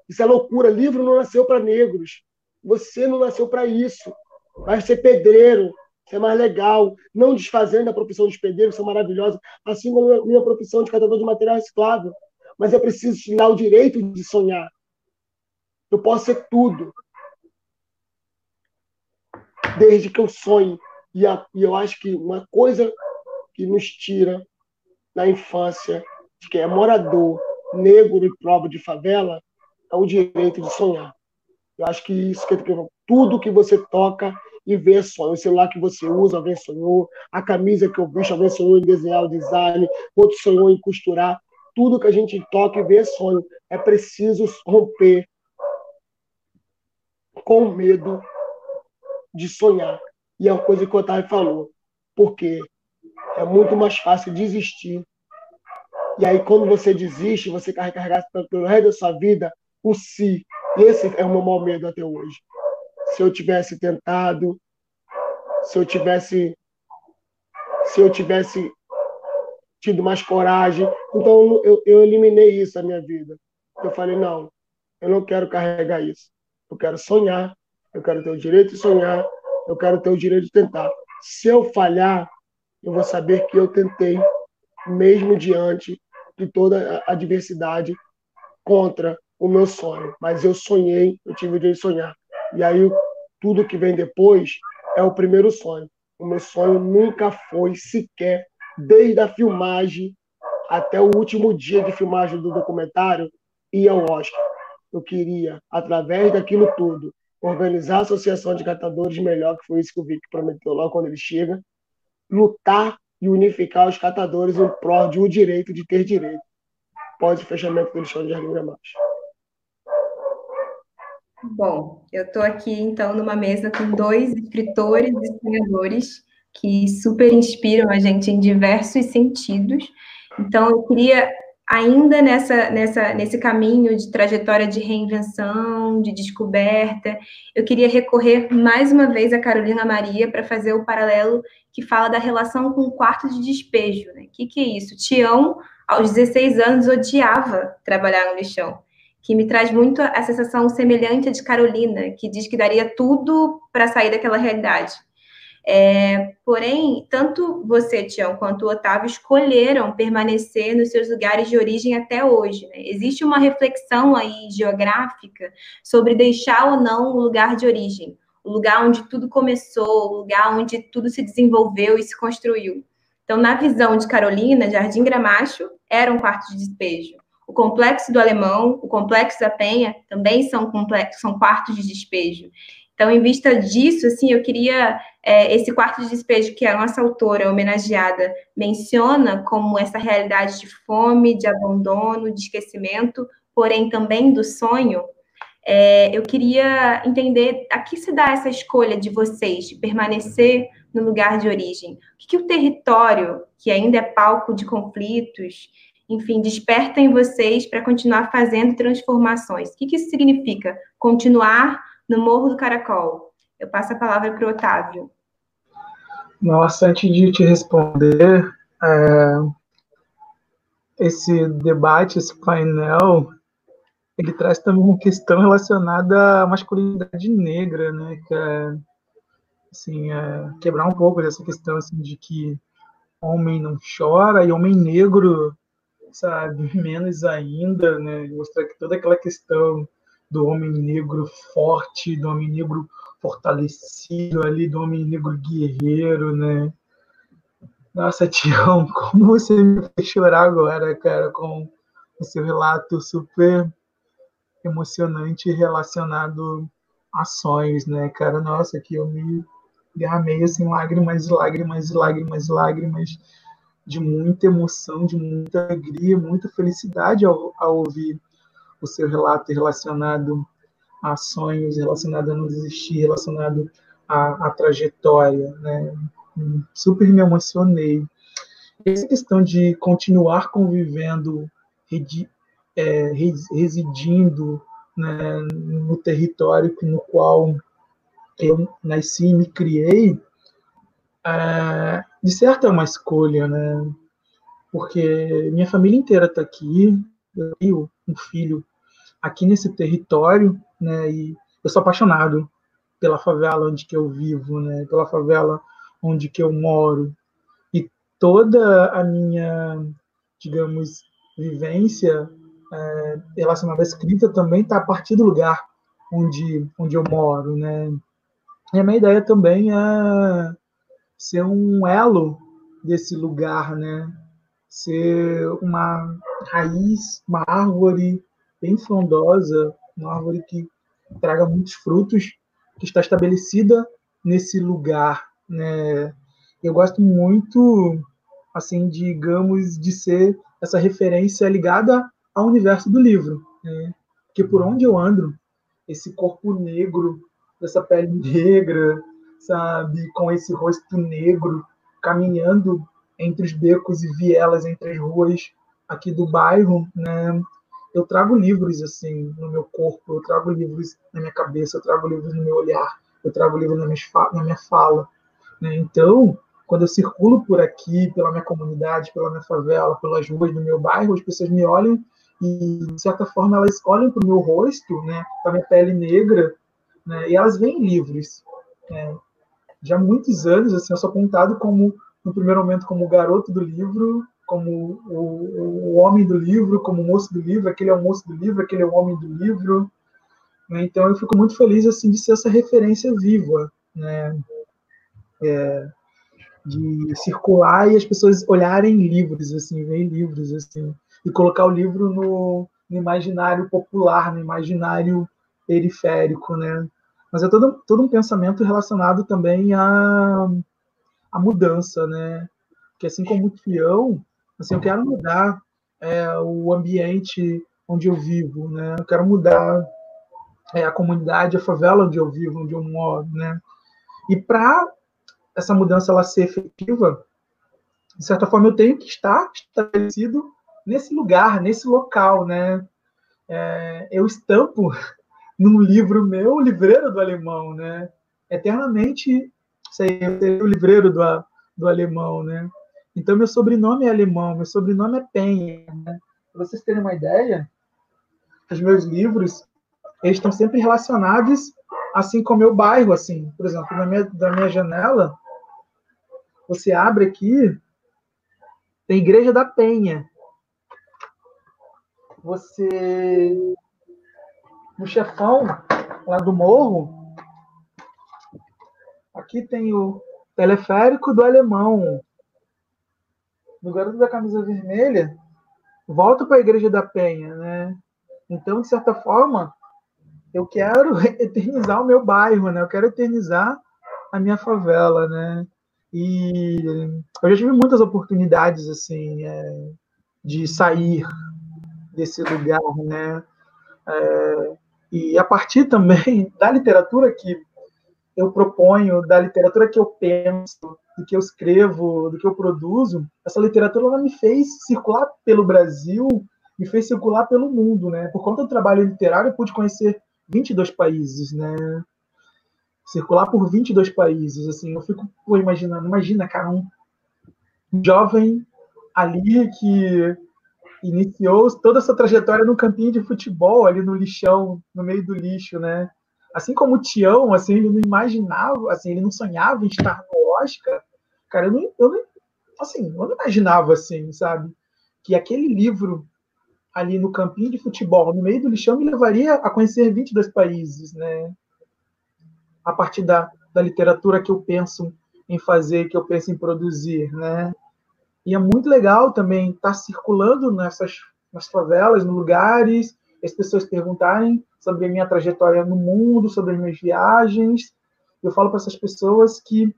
Isso é loucura. Livro não nasceu para negros. Você não nasceu para isso. Vai ser pedreiro, ser mais legal. Não desfazendo a profissão de pedreiro, que são maravilhosa, assim como a minha profissão de catador de material reciclável. Mas eu preciso te dar o direito de sonhar. Eu posso ser tudo. Desde que eu sonhe. E, a, e eu acho que uma coisa que nos tira na infância de quem é morador, negro e pobre de favela, é o direito de sonhar. Eu acho que isso que tudo que você toca e vê é sonho. O celular que você usa, alguém sonhou. A camisa que eu vejo, alguém sonhou em desenhar o design, outro sonhou em costurar. Tudo que a gente toca e vê é sonho. É preciso romper com medo de sonhar. E é uma coisa que o Otávio falou. Porque é muito mais fácil desistir. E aí, quando você desiste, você carregar pelo resto da sua vida o si. Esse é o meu maior medo até hoje. Se eu tivesse tentado, se eu tivesse se eu tivesse tido mais coragem. Então eu, eu eliminei isso da minha vida. Eu falei, não, eu não quero carregar isso. Eu quero sonhar, eu quero ter o direito de sonhar, eu quero ter o direito de tentar. Se eu falhar, eu vou saber que eu tentei, mesmo diante de toda a adversidade contra o meu sonho, mas eu sonhei, eu tive o direito de sonhar. E aí tudo que vem depois é o primeiro sonho. O meu sonho nunca foi sequer, desde a filmagem até o último dia de filmagem do documentário, ir ao Oscar. Eu queria, através daquilo tudo, organizar a Associação de Catadores melhor, que foi isso que o Vic prometeu logo quando ele chega, lutar e unificar os catadores em prol de o direito de ter direito, após o fechamento do lixão de Jardim Gramacho. Bom, eu estou aqui então numa mesa com dois escritores e sonhadores que super inspiram a gente em diversos sentidos. Então, eu queria ainda nessa, nessa, nesse caminho de trajetória de reinvenção, de descoberta, eu queria recorrer mais uma vez a Carolina Maria para fazer o paralelo que fala da relação com o quarto de despejo. O né? que, que é isso? Tião, aos 16 anos, odiava trabalhar no lixão que me traz muito a sensação semelhante à de Carolina, que diz que daria tudo para sair daquela realidade. É, porém, tanto você, Tião, quanto o Otávio escolheram permanecer nos seus lugares de origem até hoje. Né? Existe uma reflexão aí geográfica sobre deixar ou não o lugar de origem, o lugar onde tudo começou, o lugar onde tudo se desenvolveu e se construiu. Então, na visão de Carolina, Jardim Gramacho era um quarto de despejo. O complexo do Alemão, o complexo da Penha também são são quartos de despejo. Então, em vista disso, assim, eu queria é, esse quarto de despejo que a nossa autora homenageada menciona como essa realidade de fome, de abandono, de esquecimento, porém também do sonho. É, eu queria entender a que se dá essa escolha de vocês de permanecer no lugar de origem. O que, que o território, que ainda é palco de conflitos, enfim, desperta em vocês para continuar fazendo transformações. O que, que isso significa? Continuar no Morro do Caracol. Eu passo a palavra para o Otávio. Nossa, antes de te responder, é, esse debate, esse painel, ele traz também uma questão relacionada à masculinidade negra, né? Que é, assim, é, quebrar um pouco dessa questão assim, de que homem não chora e homem negro sabe? Menos ainda, né? Mostrar que toda aquela questão do homem negro forte, do homem negro fortalecido ali, do homem negro guerreiro, né? Nossa, Tião, como você me fez chorar agora, cara, com o seu relato super emocionante relacionado a sonhos, né, cara? Nossa, que eu me derramei assim, lágrimas, lágrimas, lágrimas, lágrimas de muita emoção, de muita alegria, muita felicidade ao, ao ouvir o seu relato relacionado a sonhos, relacionado a não desistir, relacionado à, à trajetória, né? Super me emocionei. essa questão de continuar convivendo, é, residindo né, no território no qual eu nasci e me criei, é, de certo é uma escolha, né? Porque minha família inteira está aqui, eu um filho aqui nesse território, né? E eu sou apaixonado pela favela onde que eu vivo, né? Pela favela onde que eu moro. E toda a minha, digamos, vivência é, relacionada à escrita também está a partir do lugar onde, onde eu moro, né? E a minha ideia também é ser um elo desse lugar, né? Ser uma raiz, uma árvore bem frondosa, uma árvore que traga muitos frutos, que está estabelecida nesse lugar, né? Eu gosto muito, assim, digamos, de ser essa referência ligada ao universo do livro, né? Porque por onde eu ando, esse corpo negro, essa pele negra, sabe, com esse rosto negro, caminhando entre os becos e vielas, entre as ruas aqui do bairro, né? Eu trago livros assim no meu corpo, eu trago livros na minha cabeça, eu trago livros no meu olhar, eu trago livros na minha, fala. Né? Então, quando eu circulo por aqui, pela minha comunidade, pela minha favela, pelas ruas do meu bairro, as pessoas me olham e, de certa forma, elas olham para o meu rosto, né, para a minha pele negra, né, e elas veem livros. Né? Já há muitos anos, assim, eu sou apontado como, no primeiro momento, como o garoto do livro, como o, o homem do livro, como o moço do livro, aquele é o moço do livro, aquele é o homem do livro. Né? Então, eu fico muito feliz assim de ser essa referência viva, né? É, de circular e as pessoas olharem livros, assim, verem livros, assim, e colocar o livro no, no imaginário popular, no imaginário periférico, né? Mas é todo, todo um pensamento relacionado também à, à mudança, né? Que assim como o peão, assim, eu quero mudar é, o ambiente onde eu vivo, né? Eu quero mudar é, a comunidade, a favela onde eu vivo, onde eu moro, né? E para essa mudança ela ser efetiva, de certa forma eu tenho que estar estabelecido nesse lugar, nesse local, né? É, eu estampo num livro meu, o livreiro do alemão, né? Eternamente sei, o livreiro do, do alemão, né? Então meu sobrenome é alemão, meu sobrenome é Penha. Né? Para vocês terem uma ideia, os meus livros eles estão sempre relacionados assim com o meu bairro, assim. Por exemplo, na minha, da minha janela, você abre aqui, tem Igreja da Penha. Você no chefão lá do morro, aqui tem o teleférico do alemão. No garoto da camisa vermelha, volta para a igreja da Penha, né? Então, de certa forma, eu quero eternizar o meu bairro, né? Eu quero eternizar a minha favela, né? E eu já tive muitas oportunidades assim é, de sair desse lugar, né? É, e a partir também da literatura que eu proponho, da literatura que eu penso, do que eu escrevo, do que eu produzo, essa literatura ela me fez circular pelo Brasil, me fez circular pelo mundo, né? Por conta do trabalho literário, eu pude conhecer 22 países, né? Circular por 22 países, assim, eu fico pô, imaginando, imagina, cara, um jovem ali que iniciou toda essa trajetória no campinho de futebol, ali no lixão, no meio do lixo, né? Assim como o Tião, assim, ele não imaginava, assim, ele não sonhava em estar no Oscar. Cara, eu não, eu não assim, eu não imaginava, assim, sabe? Que aquele livro ali no campinho de futebol, no meio do lixão, me levaria a conhecer 22 países, né? A partir da, da literatura que eu penso em fazer, que eu penso em produzir, né? E é muito legal também estar circulando nessas nas favelas, nos lugares, as pessoas perguntarem sobre a minha trajetória no mundo, sobre as minhas viagens. Eu falo para essas pessoas que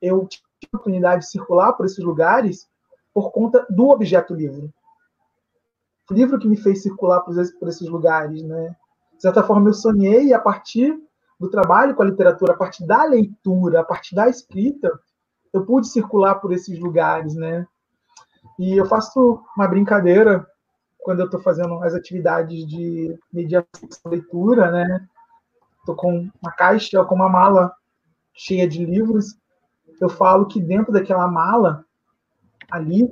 eu tive a oportunidade de circular por esses lugares por conta do objeto livro. O livro que me fez circular por esses, lugares, né? De certa forma, eu sonhei a partir do trabalho com a literatura, a partir da leitura, a partir da escrita, eu pude circular por esses lugares, né? E eu faço uma brincadeira quando eu estou fazendo as atividades de mediação leitura, né? Estou com uma caixa, com uma mala cheia de livros. Eu falo que dentro daquela mala ali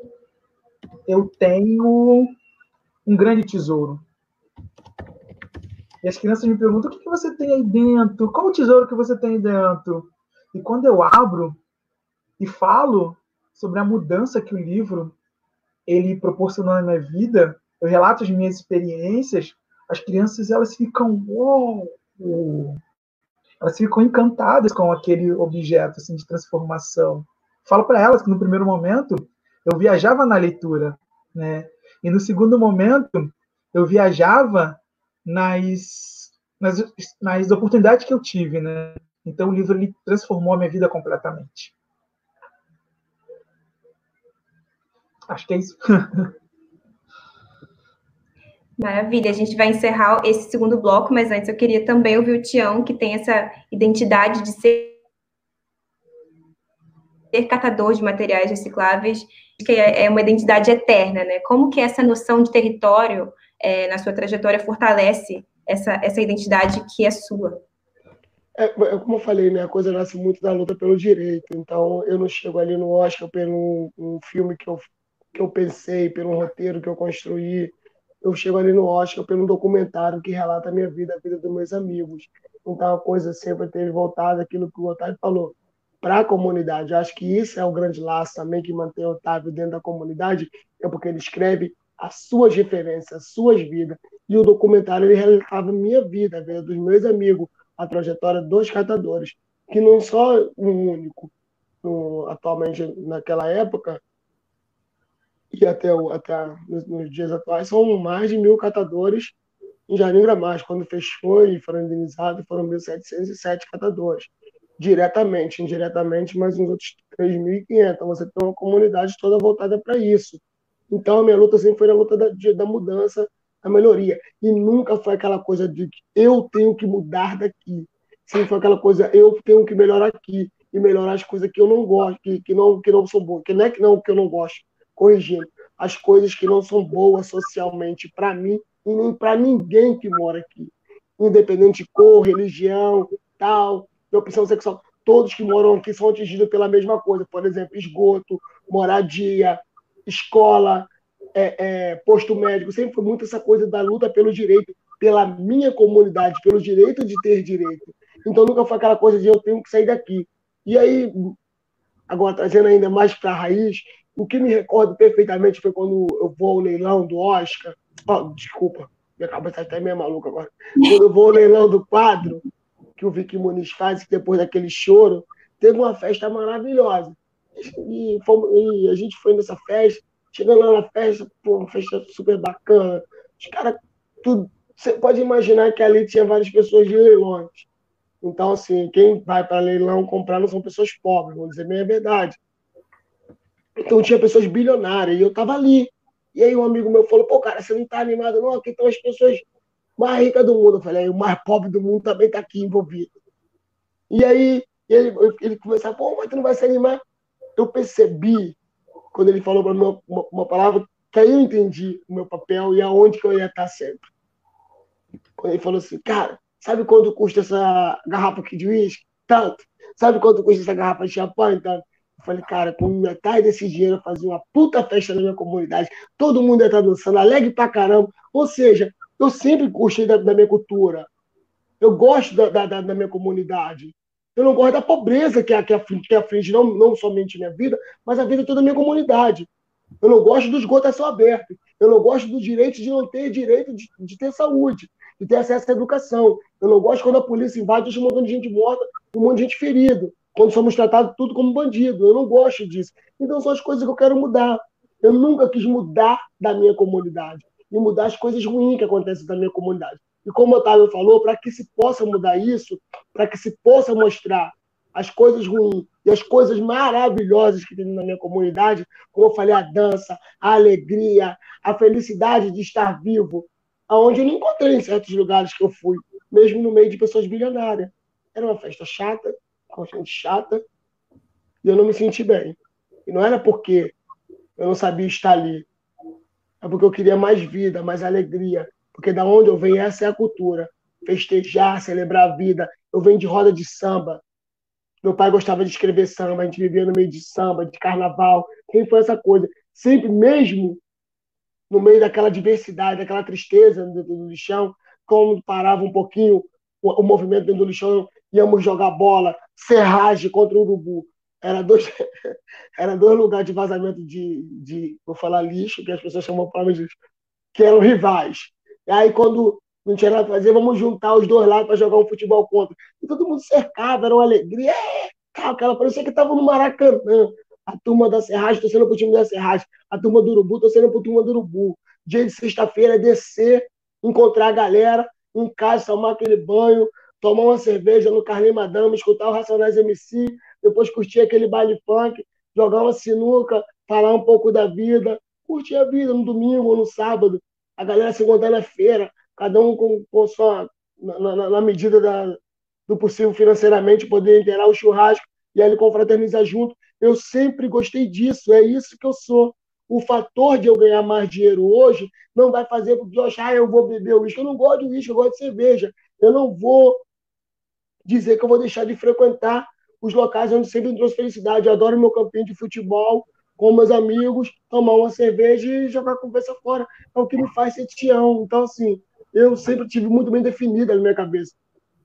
eu tenho um grande tesouro. E as crianças me perguntam: o que, você tem aí dentro? Qual o tesouro que você tem aí dentro? E quando eu abro e falo sobre a mudança que o livro ele proporcionou na minha vida, eu relato as minhas experiências, as crianças elas ficam elas ficam encantadas com aquele objeto assim de transformação. Falo para elas que no primeiro momento eu viajava na leitura, né? E no segundo momento eu viajava nas, nas, nas oportunidades que eu tive, né? Então o livro ele transformou a minha vida completamente. Acho que é isso. Maravilha, a gente vai encerrar esse segundo bloco, mas antes eu queria também ouvir o Tião, que tem essa identidade de ser, catador de materiais recicláveis, que é, é uma identidade eterna, né? Como que essa noção de território é, na sua trajetória fortalece essa, essa identidade que é sua? É, é, como eu falei, né, a coisa nasce muito da luta pelo direito. Então, eu não chego ali no Oscar pelo um, um filme que eu, que eu pensei, pelo roteiro que eu construí. Eu chego ali no Oscar pelo um documentário que relata a minha vida, a vida dos meus amigos. Então, a coisa sempre teve voltado aquilo que o Otávio falou, para a comunidade. Eu acho que isso é o grande laço também que mantém o Otávio dentro da comunidade, é porque ele escreve as suas referências, as suas vidas. E o documentário ele relatava a minha vida, a vida dos meus amigos, a trajetória dos catadores, que não só um único, no, atualmente naquela época, e até, o, até nos, nos, dias atuais, são mais de mil catadores em Jardim Gramacho. Quando fechou e foram indenizados, foram 1.707 catadores. Diretamente, indiretamente, mais uns outros 3.500. Então, você tem uma comunidade toda voltada para isso. Então, a minha luta sempre foi a luta da, da mudança, da melhoria. E nunca foi aquela coisa de que eu tenho que mudar daqui. Sempre foi aquela coisa, eu tenho que melhorar aqui e melhorar as coisas que eu não gosto, que, que, não, que não são boas. Que não é que não que eu não gosto, corrigindo. As coisas que não são boas socialmente para mim e nem para ninguém que mora aqui. Independente de cor, religião, tal, de opção sexual. Todos que moram aqui são atingidos pela mesma coisa. Por exemplo, esgoto, moradia, escola, é, é, posto médico, sempre foi muito essa coisa da luta pelo direito, pela minha comunidade, pelo direito de ter direito. Então nunca foi aquela coisa de eu tenho que sair daqui. E aí, agora trazendo ainda mais para a raiz, o que me recordo perfeitamente foi quando eu vou ao leilão do Oscar. Oh, desculpa, minha cabeça está até meio maluca agora. Quando eu vou ao leilão do quadro, que o Vicky Muniz faz, depois daquele choro, teve uma festa maravilhosa. E, fomos, e a gente foi nessa festa, chegando lá na festa, pô, uma festa super bacana. Os caras, tudo. Você pode imaginar que ali tinha várias pessoas de leilões. Então, assim, quem vai para leilão comprar não são pessoas pobres, vou dizer bem a verdade. Então tinha pessoas bilionárias e eu tava ali. E aí um amigo meu falou, pô, cara, você não tá animado não? Aqui estão as pessoas mais ricas do mundo. Eu falei, o mais pobre do mundo também tá aqui envolvido. E aí ele, ele começou, pô, mas tu não vai se animar? eu percebi, quando ele falou para mim uma, uma, palavra, que aí eu entendi o meu papel e aonde que eu ia estar sempre. Quando ele falou assim, cara, sabe quanto custa essa garrafa aqui de uísque? Tanto. Sabe quanto custa essa garrafa de champanhe? Tanto. Eu falei, cara, com metade desse dinheiro eu fazia uma puta festa na minha comunidade, todo mundo ia estar dançando, alegre pra caramba. Ou seja, eu sempre gostei da, da minha cultura. Eu gosto da, da, da minha comunidade. Eu não gosto da pobreza que, que, que aflige não, não somente minha vida, mas a vida toda a minha comunidade. Eu não gosto do esgoto a céu aberto. Eu não gosto do direito de não ter direito de, de ter saúde, de ter acesso à educação. Eu não gosto quando a polícia invade, deixa um montão de gente morta, um monte de gente ferido, quando somos tratados tudo como bandido. Eu não gosto disso. Então são as coisas que eu quero mudar. Eu nunca quis mudar da minha comunidade e mudar as coisas ruins que acontecem da minha comunidade. E como o Otávio falou, para que se possa mudar isso, para que se possa mostrar as coisas ruins e as coisas maravilhosas que tem na minha comunidade, como eu falei, a dança, a alegria, a felicidade de estar vivo, aonde eu não encontrei em certos lugares que eu fui, mesmo no meio de pessoas bilionárias. Era uma festa chata, com gente chata, e eu não me senti bem. E não era porque eu não sabia estar ali. É porque eu queria mais vida, mais alegria. Porque da onde eu venho, essa é a cultura. Festejar, celebrar a vida. Eu venho de roda de samba. Meu pai gostava de escrever samba, a gente vivia no meio de samba, de carnaval. Quem foi essa coisa? Sempre mesmo no meio daquela diversidade, daquela tristeza do, do lixão, como parava um pouquinho o movimento dentro do lixão, íamos jogar bola, serragem contra o urubu. Era dois, era dois lugares de vazamento de, de, vou falar lixo, que as pessoas chamam para lixo, que eram rivais. E aí, quando não tinha nada para fazer, vamos juntar os dois lados para jogar um futebol contra. E todo mundo cercava, era uma alegria. É, aquela parecia que estava no Maracanã. A turma da Serragem torcendo para o time da Serragem, a turma do Urubu torcendo para o turma do Urubu. Dia de sexta-feira é descer, encontrar a galera em casa, tomar aquele banho, tomar uma cerveja no Carlinhos Madame, escutar o Racionais MC, depois curtir aquele baile funk, jogar uma sinuca, falar um pouco da vida, curtir a vida no domingo ou no sábado, a galera se encontrar na feira, cada um com, com sua, na, na, na medida da, do possível financeiramente, poder inteirar o churrasco e aí ele confraternizar junto. Eu sempre gostei disso, é isso que eu sou. O fator de eu ganhar mais dinheiro hoje não vai fazer com que eu achar, ah, eu vou beber o uísque. Eu não gosto de uísque, eu gosto de cerveja. Eu não vou dizer que eu vou deixar de frequentar os locais onde sempre me trouxe felicidade. Eu adoro meu campinho de futebol com meus amigos, tomar uma cerveja e jogar a conversa fora. É o que me faz ser tião. Então, assim, eu sempre tive muito bem definido na minha cabeça.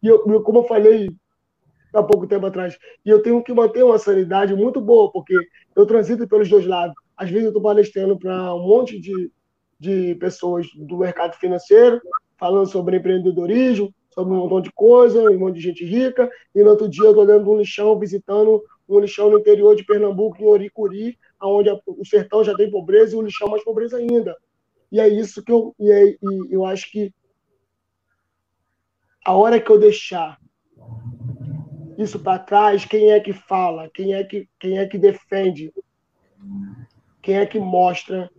E eu, como eu falei há pouco tempo atrás, e eu tenho que manter uma sanidade muito boa, porque eu transito pelos dois lados. Às vezes eu estou palestrando para um monte de, de pessoas do mercado financeiro, falando sobre empreendedorismo, sobre um montão de coisa, um monte de gente rica, e no outro dia eu dentro de um lixão, visitando um lixão no interior de Pernambuco, em Oricuri, onde o sertão já tem pobreza e o lixão mais pobreza ainda. E é isso que eu, e, é, e eu acho que a hora que eu deixar isso para trás, quem é que fala, quem é que, quem é que defende, quem é que mostra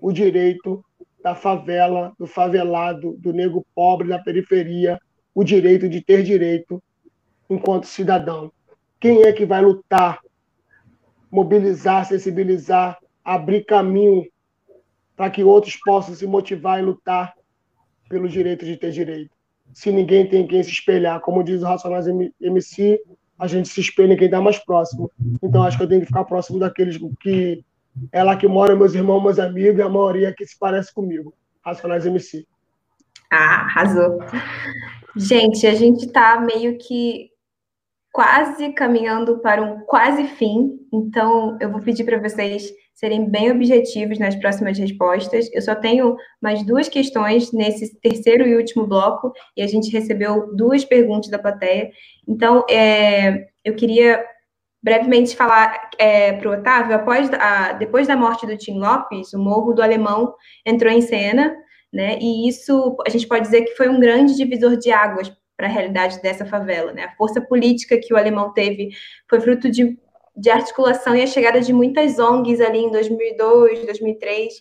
o direito da favela, do favelado, do negro pobre da periferia, o direito de ter direito enquanto cidadão. Quem é que vai lutar, mobilizar, sensibilizar, abrir caminho para que outros possam se motivar e lutar pelo direito de ter direito? Se ninguém tem quem se espelhar, como diz o Racionais MC, a gente se espelha em quem está mais próximo. Então acho que eu tenho que ficar próximo daqueles que é lá que moram meus irmãos, meus amigos, a maioria que se parece comigo. Racionais MC. Ah, arrasou. Gente, a gente está meio que quase caminhando para um quase fim, então eu vou pedir para vocês serem bem objetivos nas próximas respostas. Eu só tenho mais duas questões nesse terceiro e último bloco, e a gente recebeu duas perguntas da plateia. Então, é, eu queria brevemente falar é, para o Otávio, após a, depois da morte do Tim Lopes, o Morro do Alemão entrou em cena, né? E isso a gente pode dizer que foi um grande divisor de águas para a realidade dessa favela, né? A força política que o alemão teve foi fruto de, de articulação e a chegada de muitas ONGs ali em 2002, 2003,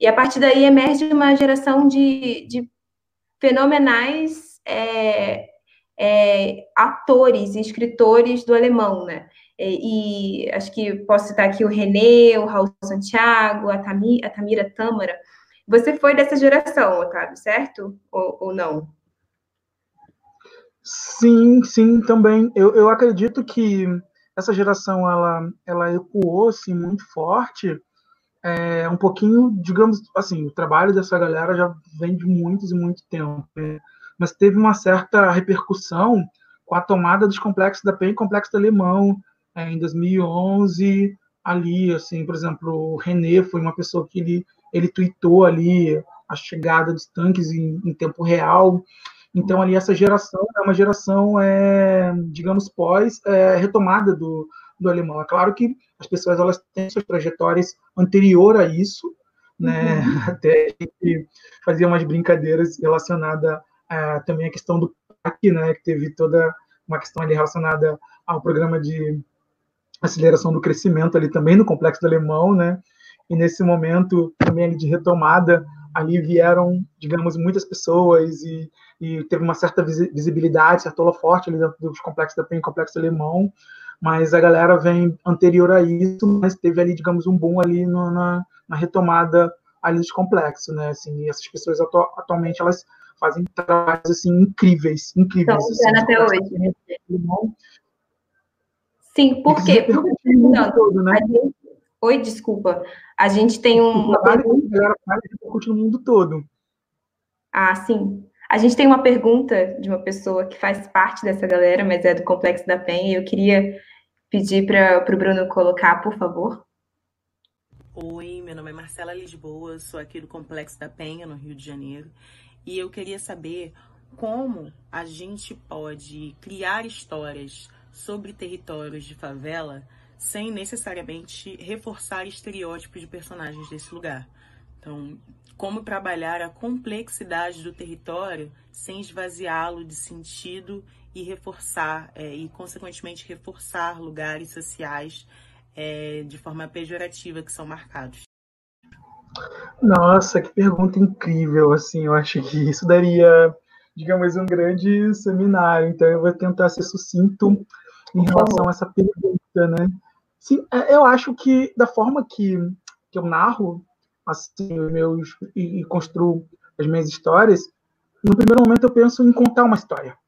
e a partir daí emerge uma geração de, de fenomenais é, é, atores e escritores do alemão, né? E, e, acho que posso citar aqui o René, o Raul Santiago, a, a Tamira Tâmara, você foi dessa geração, Otávio, certo? Ou, ou não? Sim, sim, também. Eu, eu acredito que essa geração ela, ela ecoou assim, muito forte. É, um pouquinho, digamos assim, o trabalho dessa galera já vem de muitos e muito tempo. Né? Mas teve uma certa repercussão com a tomada dos complexos da PEN e complexo do Alemão é, em 2011. Ali, assim, por exemplo, o René foi uma pessoa que ele ele tweetou ali a chegada dos tanques em, em tempo real. Então, ali, essa geração é uma geração, é, digamos, pós é, retomada do, do alemão. É claro que as pessoas elas têm suas trajetórias anterior a isso, né? Uhum. Até a gente fazia umas brincadeiras relacionadas é, também à questão do PAC, né? Que teve toda uma questão ali relacionada ao programa de aceleração do crescimento ali também no complexo do alemão, né? E nesse momento também de retomada ali vieram, digamos, muitas pessoas e, e teve uma certa visibilidade, certo forte ali dentro dos complexos da PEN, complexo alemão, mas a galera vem anterior a isso, mas teve ali, digamos, um boom ali no, na, na, retomada ali de complexo, né? Assim, essas pessoas atu atualmente elas fazem trabalhos assim incríveis, incríveis. Estão assim, até hoje. Sim, por quê? Porque, não, né? Gente... Oi, desculpa. A gente tem um. O trabalho que a galera faz no mundo todo. Ah, sim. A gente tem uma pergunta de uma pessoa que faz parte dessa galera, mas é do Complexo da Penha. Eu queria pedir para o Bruno colocar, por favor. Oi, meu nome é Marcela Lisboa, sou aqui do Complexo da Penha, no Rio de Janeiro, e eu queria saber como a gente pode criar histórias sobre territórios de favela sem necessariamente reforçar estereótipos de personagens desse lugar. Então, como trabalhar a complexidade do território sem esvaziá-lo de sentido e reforçar, é, e consequentemente reforçar lugares sociais é, de forma pejorativa que são marcados. Nossa, que pergunta incrível! Assim, eu acho que isso daria, digamos, um grande seminário. Então, eu vou tentar ser sucinto em relação a essa pergunta, né? Sim, é, eu acho que da forma que, que eu narro assim meus e, e construo as minhas histórias, no primeiro momento eu penso em contar uma história.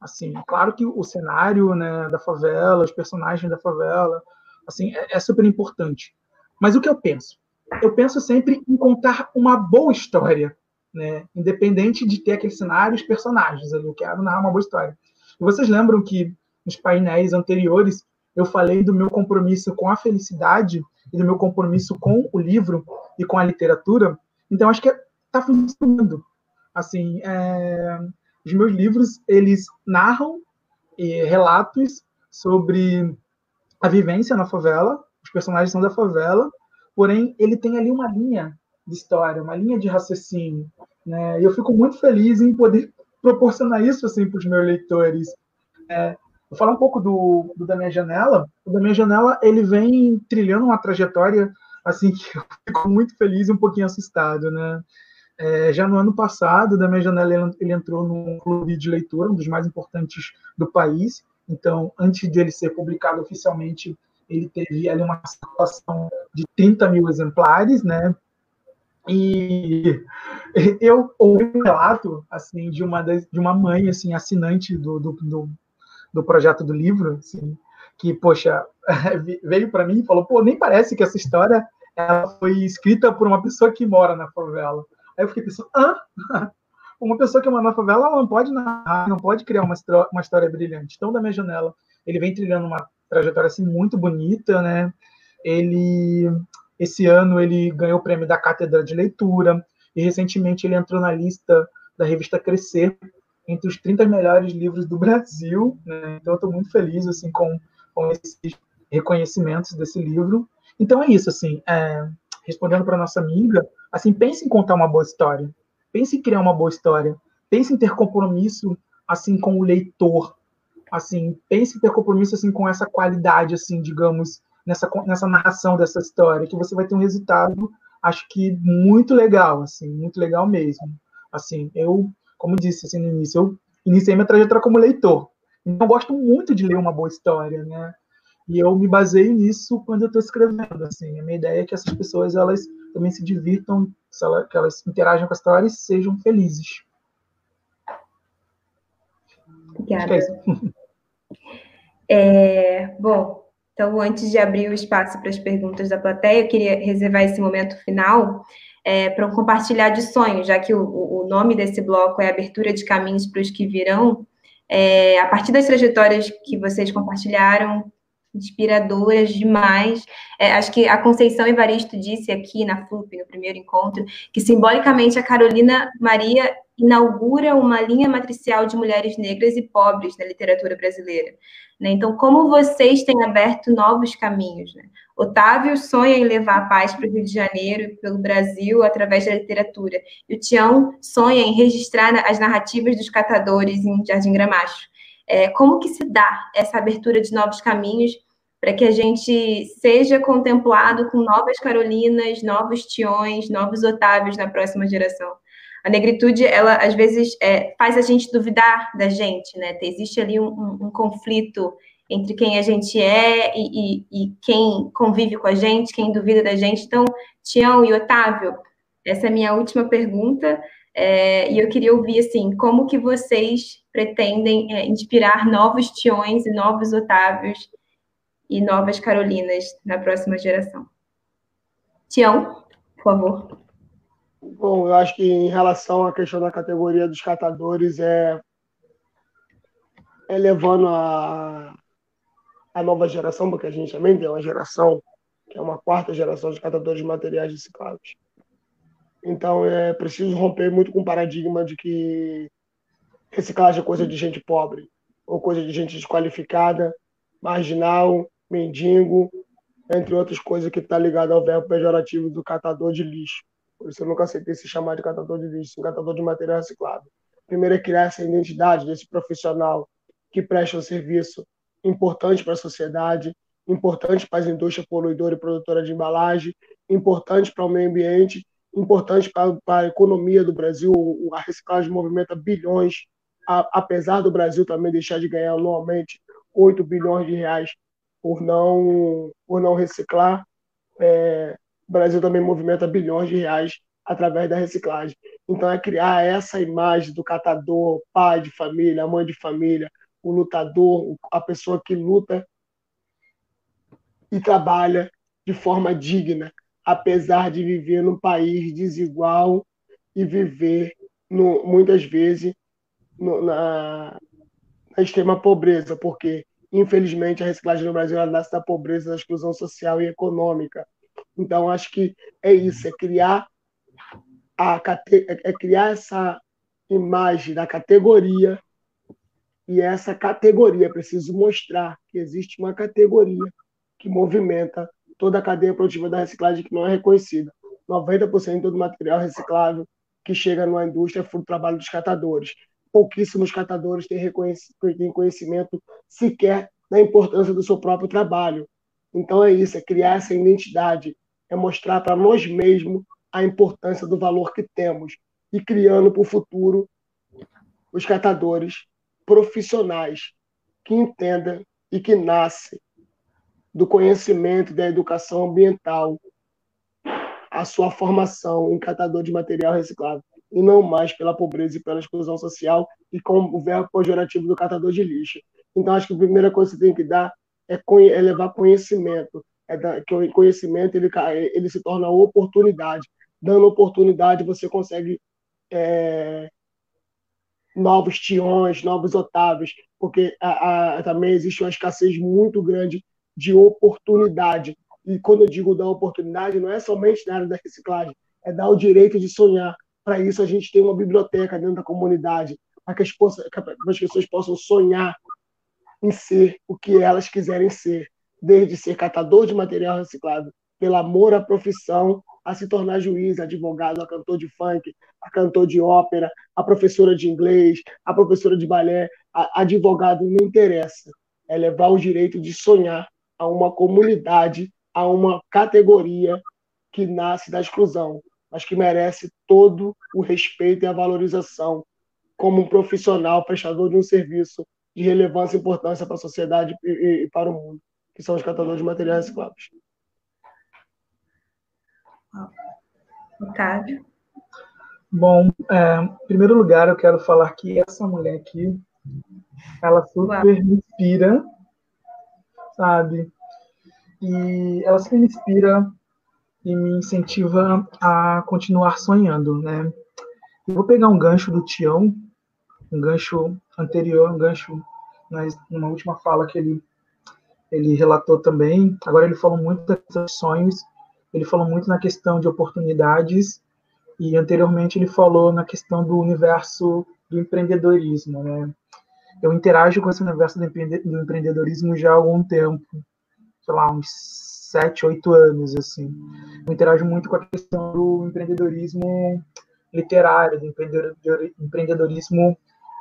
Assim, claro que o cenário né, da favela, os personagens da favela, assim, é, é super importante. Mas o que eu penso? Eu penso sempre em contar uma boa história, né? Independente de ter aquele cenário, os personagens. Eu quero narrar uma boa história. E vocês lembram que nos painéis anteriores eu falei do meu compromisso com a felicidade e do meu compromisso com o livro e com a literatura. Então acho que está funcionando. Assim, é, os meus livros eles narram é, relatos sobre a vivência na favela. Os personagens são da favela, porém ele tem ali uma linha de história, uma linha de raciocínio. Né? E eu fico muito feliz em poder proporcionar isso assim para os meus leitores. É, Vou falar um pouco do, do, da minha janela. O da minha janela ele vem trilhando uma trajetória assim que eu fico muito feliz e um pouquinho assustado, né? É, já no ano passado, da minha janela ele, ele entrou num clube de leitura, um dos mais importantes do país. Então, antes de ele ser publicado oficialmente, ele teve ali uma circulação de 30 mil exemplares, né? E eu ouvi um relato assim de uma de uma mãe assim assinante do, do, do do projeto do livro, assim, que, poxa, veio para mim e falou, pô, nem parece que essa história ela foi escrita por uma pessoa que mora na favela. Aí eu fiquei pensando, ah, uma pessoa que mora na favela ela não pode narrar, não pode criar uma, uma história brilhante. Então, da minha janela, ele vem trilhando uma trajetória assim muito bonita, né? Ele esse ano ele ganhou o prêmio da Cátedra de Leitura e recentemente ele entrou na lista da revista Crescer entre os 30 melhores livros do Brasil. Né? Então, estou muito feliz assim com, com esses reconhecimentos desse livro. Então, é isso. assim é, Respondendo para nossa amiga, assim, pense em contar uma boa história. Pense em criar uma boa história. Pense em ter compromisso assim com o leitor. Assim, pense em ter compromisso assim com essa qualidade, assim, digamos, nessa, nessa narração dessa história, que você vai ter um resultado, acho que muito legal, assim, muito legal mesmo. Assim, eu como disse assim, no início, eu iniciei minha trajetória como leitor. Então, eu gosto muito de ler uma boa história, né? E eu me baseio nisso quando eu estou escrevendo. Assim, a minha ideia é que essas pessoas elas também se divirtam, que elas interajam com a história e sejam felizes. Obrigada. É, bom, então antes de abrir o espaço para as perguntas da plateia, eu queria reservar esse momento final é, para compartilhar de sonhos, já que o, o, nome desse bloco é Abertura de Caminhos para os que Virão. É, a partir das trajetórias que vocês compartilharam, inspiradoras demais. É, acho que a Conceição Evaristo disse aqui na FLUP, no primeiro encontro, que simbolicamente a Carolina Maria inaugura uma linha matricial de mulheres negras e pobres na literatura brasileira. Né? Então, como vocês têm aberto novos caminhos? Né? Otávio sonha em levar a paz para o Rio de Janeiro e pelo Brasil através da literatura. E o Tião sonha em registrar as narrativas dos catadores em Jardim Gramacho. É, como que se dá essa abertura de novos caminhos para que a gente seja contemplado com novas Carolinas, novos Tiões, novos Otávios na próxima geração? A negritude, ela às vezes é, faz a gente duvidar da gente, né? Existe ali um, um, um conflito entre quem a gente é e, e, e, quem convive com a gente, quem duvida da gente. Então, Tião e Otávio, essa é a minha última pergunta, é, e eu queria ouvir, assim, como que vocês pretendem é, inspirar novos Tiões e novos Otávios e novas Carolinas na próxima geração? Tião, por favor. Bom, eu acho que em relação à questão da categoria dos catadores, é, é levando a, a nova geração, porque a gente também tem uma geração, que é uma quarta geração de catadores de materiais recicláveis. Então, é preciso romper muito com o paradigma de que reciclagem é coisa de gente pobre, ou coisa de gente desqualificada, marginal, mendigo, entre outras coisas que está ligado ao verbo pejorativo do catador de lixo. Por isso eu nunca aceitei se chamar de catador de lixo, catador de material reciclado. Primeiro é criar essa identidade desse profissional que presta um serviço importante para a sociedade, importante para as indústrias poluidoras e produtoras de embalagem, importante para o meio ambiente, importante para, para a economia do Brasil. A reciclagem movimenta bilhões, a, apesar do Brasil também deixar de ganhar anualmente 8 bilhões de reais por não, por não reciclar. É, o Brasil também movimenta bilhões de reais através da reciclagem. Então, é criar essa imagem do catador, pai de família, mãe de família, o lutador, a pessoa que luta e trabalha de forma digna, apesar de viver num país desigual e viver, no, muitas vezes, no, na, na extrema pobreza, porque Infelizmente, a reciclagem no Brasil nasce da pobreza, da exclusão social e econômica. Então, acho que é isso, é criar a é criar essa imagem da categoria e essa categoria é preciso mostrar que existe uma categoria que movimenta toda a cadeia produtiva da reciclagem que não é reconhecida. 90% do material reciclável que chega na indústria é fruto do trabalho dos catadores pouquíssimos catadores têm, têm conhecimento sequer da importância do seu próprio trabalho. Então é isso, é criar essa identidade, é mostrar para nós mesmos a importância do valor que temos e criando para o futuro os catadores profissionais que entendam e que nascem do conhecimento da educação ambiental, a sua formação em catador de material reciclável e não mais pela pobreza e pela exclusão social e com o verbo pejorativo do catador de lixo. Então, acho que a primeira coisa que você tem que dar é, é levar conhecimento, é dar, que o conhecimento ele, ele se torna oportunidade. Dando oportunidade, você consegue é, novos tiões, novos otávios, porque a, a, também existe uma escassez muito grande de oportunidade. E quando eu digo dar oportunidade, não é somente na área da reciclagem, é dar o direito de sonhar, para isso, a gente tem uma biblioteca dentro da comunidade, para que, as pessoas possam sonhar em ser o que elas quiserem ser, desde ser catador de material reciclado, pelo amor à profissão, a se tornar juiz, advogado, a cantor de funk, a cantor de ópera, a professora de inglês, a professora de balé, a advogado, não interessa. É levar o direito de sonhar a uma comunidade, a uma categoria que nasce da exclusão, mas que merece todo o respeito e a valorização como um profissional prestador de um serviço de relevância e importância para a sociedade e para o mundo, que são os catadores de materiais recicláveis. Otávio. Bom, é, em primeiro lugar, eu quero falar que essa mulher aqui, ela super Uau. me inspira, sabe? E ela super me inspira e me incentiva a continuar sonhando, né? Eu vou pegar um gancho do Tião, um gancho anterior, um gancho mas numa última fala que ele ele relatou também. Agora ele falou muito das sonhos, ele falou muito na questão de oportunidades e anteriormente ele falou na questão do universo do empreendedorismo, né? Eu interajo com esse universo do empreendedorismo já há algum tempo, sei lá, uns sete, oito anos, assim. Eu interajo muito com a questão do empreendedorismo literário, do empreendedorismo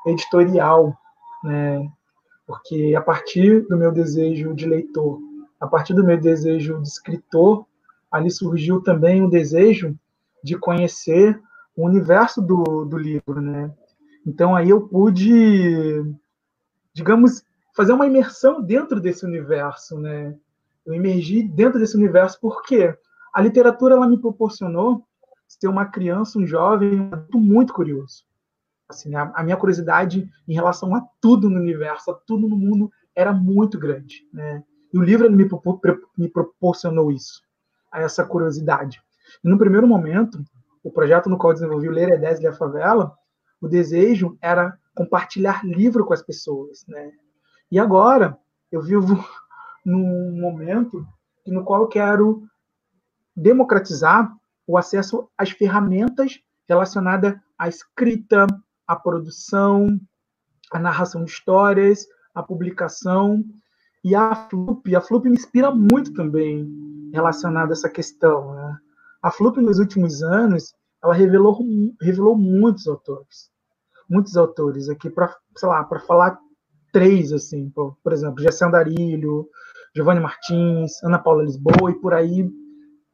editorial, né? Porque a partir do meu desejo de leitor, a partir do meu desejo de escritor, ali surgiu também o desejo de conhecer o universo do, do livro, né? Então aí eu pude, digamos, fazer uma imersão dentro desse universo, né? Eu emergi dentro desse universo porque a literatura ela me proporcionou ser uma criança, um jovem, muito curioso. Assim, a, a, minha curiosidade em relação a tudo no universo, a tudo no mundo, era muito grande. Né? E o livro me, me proporcionou isso, essa curiosidade. E no primeiro momento, o projeto no qual eu desenvolvi o Ler é 10 e a Favela, o desejo era compartilhar livro com as pessoas. Né? E agora, eu vivo num momento no qual eu quero democratizar o acesso às ferramentas relacionadas à escrita, à produção, à narração de histórias, à publicação. E a Flup, a Flup me inspira muito também relacionada a essa questão. Né? A Flup, nos últimos anos, ela revelou, revelou muitos autores. Muitos autores aqui, para sei lá, para falar três, assim, por, por exemplo, Jessé Andarilho, Giovanni Martins, Ana Paula Lisboa e por aí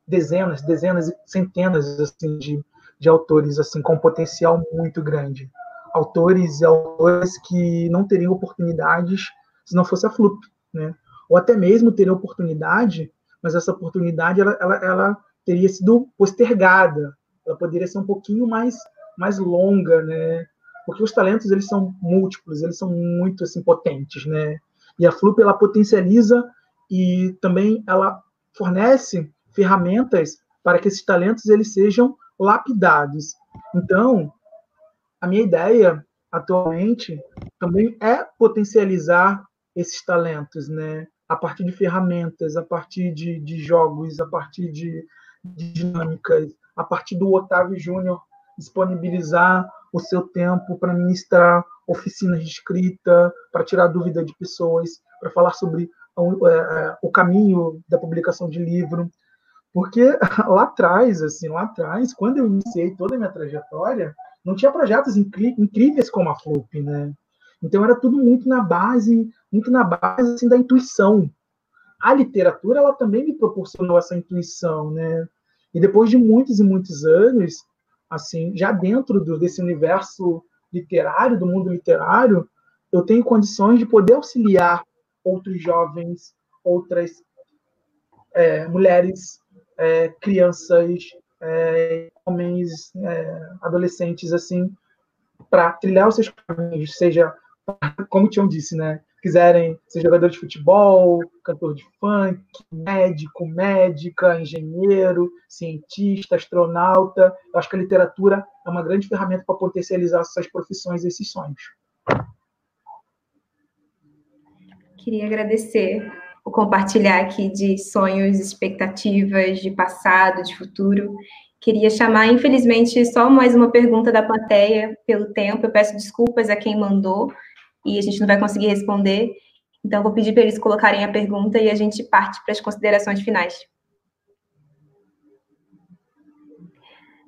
dezenas, dezenas centenas assim, de, de autores assim com potencial muito grande. Autores e autores que não teriam oportunidades se não fosse a Flup, né? Ou até mesmo teriam oportunidade, mas essa oportunidade ela, ela, ela teria sido postergada, ela poderia ser um pouquinho mais mais longa, né? Porque os talentos eles são múltiplos, eles são muito assim potentes, né? E a Flup ela potencializa e também ela fornece ferramentas para que esses talentos eles sejam lapidados. Então, a minha ideia atualmente também é potencializar esses talentos, né? A partir de ferramentas, a partir de, de jogos, a partir de, de dinâmicas, a partir do Otávio Júnior disponibilizar o seu tempo para ministrar oficinas de escrita, para tirar dúvida de pessoas, para falar sobre o, é, o caminho da publicação de livro, porque lá atrás, assim, lá atrás, quando eu iniciei toda a minha trajetória, não tinha projetos incríveis como a Flup, né? Então era tudo muito na base, muito na base assim, da intuição. A literatura ela também me proporcionou essa intuição, né? E depois de muitos e muitos anos, assim, já dentro do, desse universo literário, do mundo literário, eu tenho condições de poder auxiliar outros jovens, outras é, mulheres é, crianças, é, homens, é, adolescentes, assim, para trilhar os seus caminhos, seja, como o Tião disse, né? Quiserem ser jogador de futebol, cantor de funk, médico, médica, engenheiro, cientista, astronauta. Eu acho que a literatura é uma grande ferramenta para potencializar essas profissões e esses sonhos. Queria agradecer o compartilhar aqui de sonhos, expectativas, de passado, de futuro. Queria chamar, infelizmente, só mais uma pergunta da plateia pelo tempo. Eu peço desculpas a quem mandou e a gente não vai conseguir responder. Então, vou pedir para eles colocarem a pergunta e a gente parte para as considerações finais.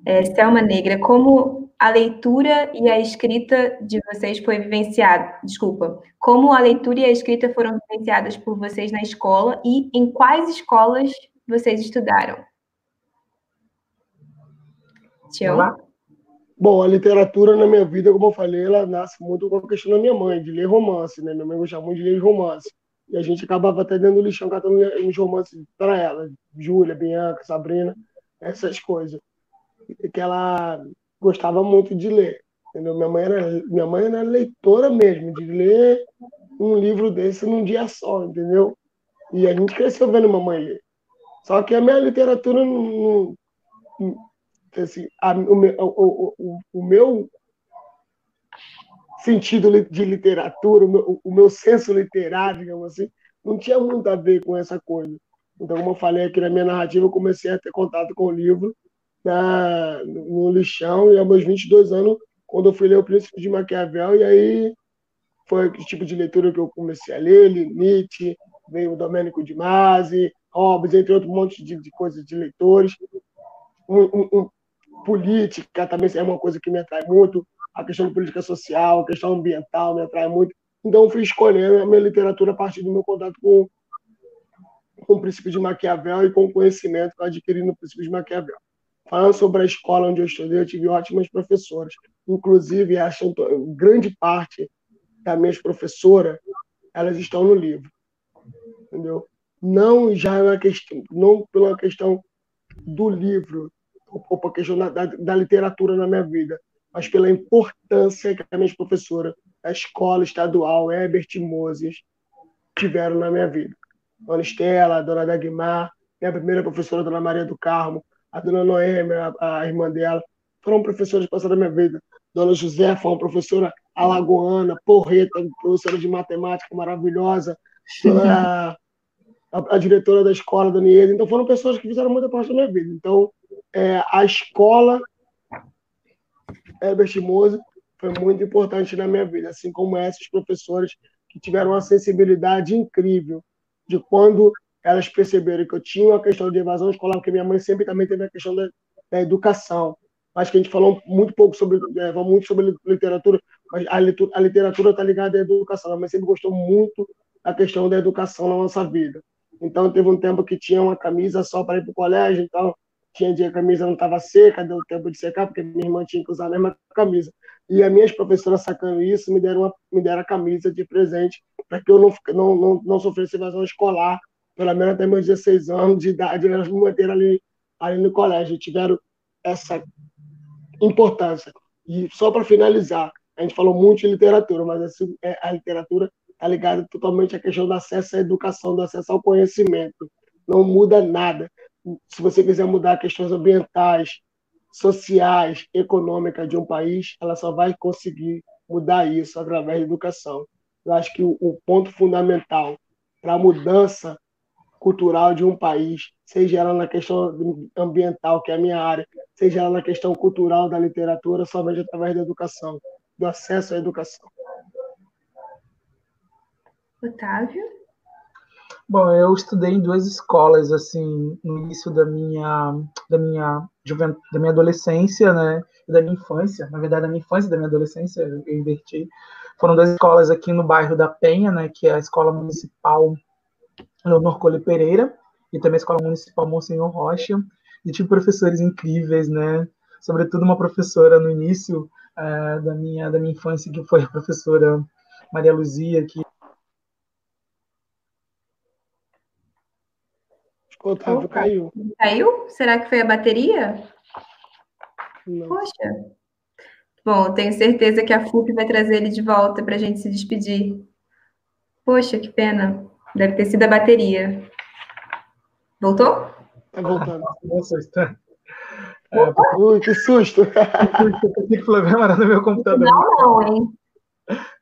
É, Selma Negra, como a leitura e a escrita de vocês foi vivenciada? Desculpa. Como a leitura e a escrita foram vivenciadas por vocês na escola e em quais escolas vocês estudaram? Tião? Bom, a literatura na minha vida, como eu falei, ela nasce muito com a questão da minha mãe, de ler romance, né? Minha mãe gostava muito de ler romance. E a gente acabava até dentro do lixão catando uns romances para ela. Júlia, Bianca, Sabrina, essas coisas. Que ela gostava muito de ler. Entendeu? Minha mãe era, minha mãe era leitora mesmo, de ler um livro desse num dia só, entendeu? E a gente cresceu vendo mamãe ler. Só que a minha literatura não. não assim, a, o, meu, o, o, o, meu sentido de literatura, o meu, o meu senso literário, digamos assim, não tinha muito a ver com essa coisa. Então, como eu falei aqui na minha narrativa, eu comecei a ter contato com o livro na, no lixão, e aos meus 22 anos, quando eu fui ler O Príncipe de Maquiavel, e aí foi o tipo de leitura que eu comecei a ler, Nietzsche, veio o Domênico de Masi, Hobbes, entre outros monte de, de coisas de leitores. Um, um, um, política também é uma coisa que me atrai muito, a questão de política social, a questão ambiental me atrai muito. Então, fui escolhendo a minha literatura a partir do meu contato com, com o princípio de Maquiavel e com o conhecimento que eu adquiri no princípio de Maquiavel. Falando sobre a escola onde eu estudei, eu tive ótimas professoras. Inclusive, acho grande parte das minhas professoras elas estão no livro. Entendeu? Não já é uma questão, não pela questão do livro, ou pela questão da, da, da literatura na minha vida, mas pela importância que a minha professora da escola estadual, Herbert Moses, tiveram na minha vida. Dona Estela, a Dona Dagmar, minha primeira professora, Dona Maria do Carmo, a Dona Noêmia, a, a irmã dela, foram professores que passaram na minha vida. Dona José foi uma professora alagoana, porreta, professora de matemática maravilhosa, a, a, a, diretora da escola, Dona Ieda. Então, foram pessoas que fizeram muita parte da minha vida. Então, é, a escola Herbert Mose foi muito importante na minha vida, assim como esses professores que tiveram uma sensibilidade incrível de quando elas perceberam que eu tinha uma questão de evasão escolar, porque minha mãe sempre também teve a questão da, da educação. Acho que a gente falou muito pouco sobre, é, muito sobre literatura, mas a, a literatura está ligada à educação. Minha mãe sempre gostou muito da questão da educação na nossa vida. Então, teve um tempo que tinha uma camisa só para ir para o colégio, então tinha dia que a camisa não estava seca, deu tempo de secar, porque minha irmã tinha que usar a mesma camisa. E as minhas professoras sacando isso, me deram, uma, me deram a camisa de presente para que eu não, não, não, não sofresse evasão escolar, pelo menos até meus 16 anos de idade, elas me manteram ali, ali no colégio. Tiveram essa importância. E só para finalizar, a gente falou muito de literatura, mas assim, a literatura está ligada totalmente à questão do acesso à educação, do acesso ao conhecimento. Não muda nada se você quiser mudar questões ambientais, sociais, econômicas de um país, ela só vai conseguir mudar isso através da educação. Eu acho que o, o ponto fundamental para a mudança cultural de um país, seja ela na questão ambiental, que é a minha área, seja ela na questão cultural da literatura, somente através da educação, do acesso à educação. Otávio? Bom, eu estudei em duas escolas, assim, no início da minha, da minha, da minha adolescência, né, da minha infância, na verdade, da minha infância e da minha adolescência, eu inverti. Foram duas escolas aqui no bairro da Penha, né, que é a Escola Municipal Leonor Cole Pereira, e também a Escola Municipal Monsenhor Rocha, e tive professores incríveis, né, sobretudo uma professora no início uh, da, minha, da minha infância, que foi a professora Maria Luzia, que Otávio Opa, caiu. Caiu? Será que foi a bateria? Não. Poxa. Bom, tenho certeza que a FUP vai trazer ele de volta para a gente se despedir. Poxa, que pena. Deve ter sido a bateria. Voltou? Tá voltando. Nossa, está. É, Ui, que susto! que problema no meu computador. Não, não, hein?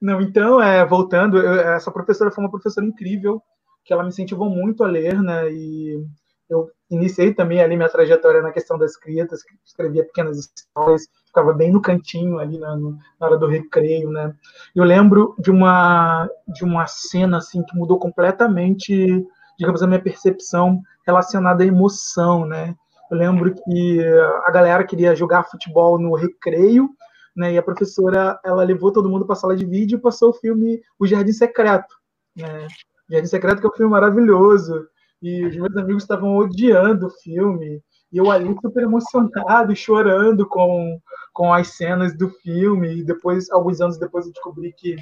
Não, então, é, voltando, eu, essa professora foi uma professora incrível que ela me incentivou muito a ler, né? E eu iniciei também ali minha trajetória na questão das escritas, escrevia pequenas histórias, ficava bem no cantinho ali na, na hora do recreio, né? Eu lembro de uma de uma cena assim que mudou completamente, digamos, a minha percepção relacionada à emoção, né? Eu lembro que a galera queria jogar futebol no recreio, né? E a professora ela levou todo mundo para a sala de vídeo e passou o filme O Jardim Secreto, né? Jardim Secreto, que é um filme maravilhoso. E os meus amigos estavam odiando o filme. E eu ali super emocionado chorando com, com as cenas do filme. E depois, alguns anos depois, eu descobri que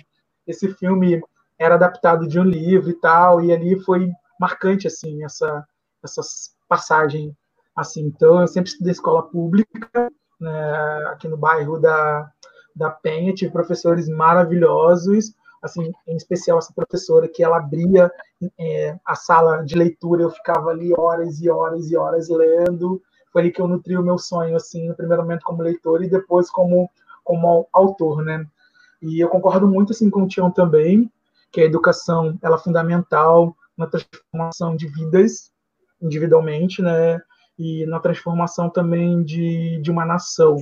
esse filme era adaptado de um livro e tal. E ali foi marcante, assim, essa, essa passagem. Assim, então, eu sempre estudei escola pública, né, aqui no bairro da, da Penha. Tive professores maravilhosos assim, em especial essa professora que ela abria é, a sala de leitura, eu ficava ali horas e horas e horas lendo. Foi ali que eu nutri o meu sonho, assim, no primeiro momento como leitor e depois como como autor, né? E eu concordo muito assim com o Tião também, que a educação ela é fundamental na transformação de vidas individualmente, né? E na transformação também de, de uma nação,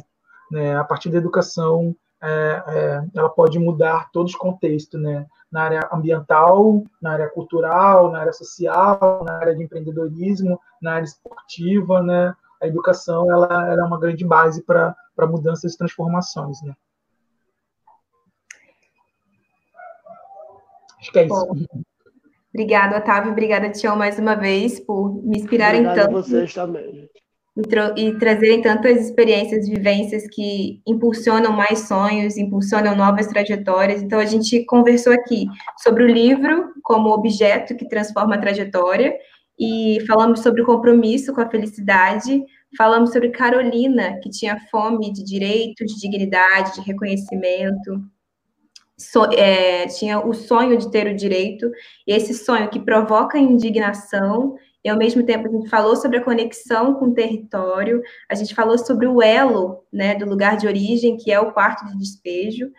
né? A partir da educação é, é, ela pode mudar todos os contextos, né? Na área ambiental, na área cultural, na área social, na área de empreendedorismo, na área esportiva, né? A educação ela, ela é uma grande base para mudanças e transformações, né? Acho que é isso. Bom, obrigada, Otávio. Obrigada, Tião, mais uma vez, por me inspirarem Obrigado tanto. a vocês também. E, tra e trazerem tantas experiências, vivências que impulsionam mais sonhos, impulsionam novas trajetórias. Então, a gente conversou aqui sobre o livro como objeto que transforma a trajetória e falamos sobre o compromisso com a felicidade, falamos sobre Carolina, que tinha fome de direitos, de dignidade, de reconhecimento, so, é, tinha o sonho de ter o direito, e esse sonho que provoca indignação e ao mesmo tempo a gente falou sobre a conexão com o território, a gente falou sobre o elo, né, do lugar de origem, que é o quarto de despejo.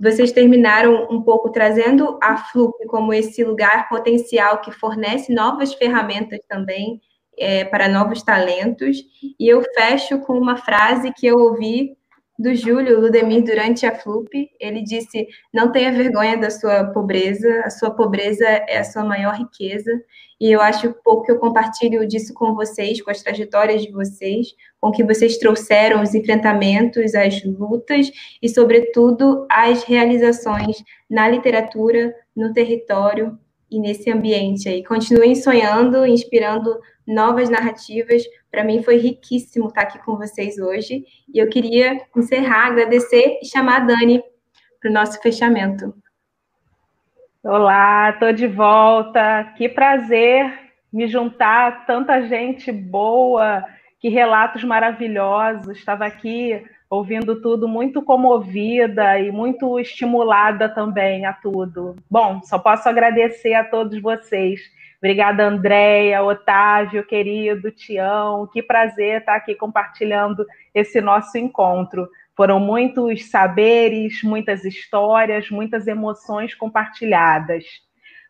Vocês terminaram um pouco trazendo a FLUP como esse lugar potencial que fornece novas ferramentas também é, para novos talentos. E eu fecho com uma frase que eu ouvi do Júlio Ludemir durante a FLUP. Ele disse: Não tenha vergonha da sua pobreza, a sua pobreza é a sua maior riqueza. E eu acho pouco que eu compartilho disso com vocês, com as trajetórias de vocês, com que vocês trouxeram os enfrentamentos, as lutas e, sobretudo, as realizações na literatura, no território e nesse ambiente aí. Continuem sonhando, inspirando novas narrativas. Para mim foi riquíssimo estar aqui com vocês hoje. E eu queria encerrar, agradecer e chamar a Dani para o nosso fechamento. Olá, estou de volta. Que prazer me juntar a tanta gente boa, que relatos maravilhosos. Estava aqui ouvindo tudo muito comovida e muito estimulada também a tudo. Bom, só posso agradecer a todos vocês. Obrigada, Andréia, Otávio, querido, Tião. Que prazer estar aqui compartilhando esse nosso encontro. Foram muitos saberes, muitas histórias, muitas emoções compartilhadas.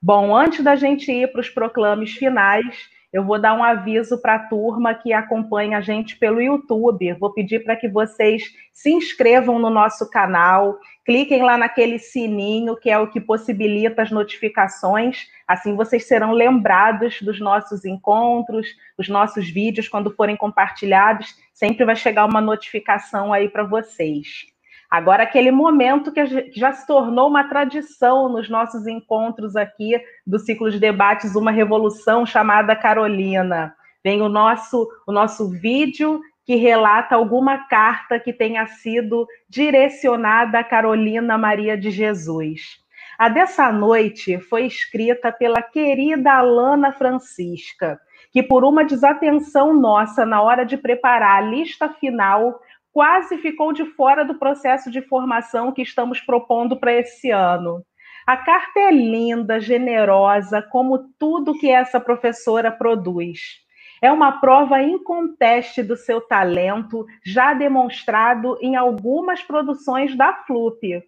Bom, antes da gente ir para os proclames finais, eu vou dar um aviso para a turma que acompanha a gente pelo YouTube. Vou pedir para que vocês se inscrevam no nosso canal, cliquem lá naquele sininho que é o que possibilita as notificações. Assim vocês serão lembrados dos nossos encontros, os nossos vídeos quando forem compartilhados sempre vai chegar uma notificação aí para vocês. Agora, aquele momento que já se tornou uma tradição nos nossos encontros aqui do ciclo de debates Uma Revolução, chamada Carolina. Vem o nosso, o nosso vídeo que relata alguma carta que tenha sido direcionada a Carolina Maria de Jesus. A dessa noite foi escrita pela querida Alana Francisca, que por uma desatenção nossa na hora de preparar a lista final, quase ficou de fora do processo de formação que estamos propondo para esse ano. A carta é linda, generosa, como tudo que essa professora produz. É uma prova inconteste do seu talento, já demonstrado em algumas produções da FLUP.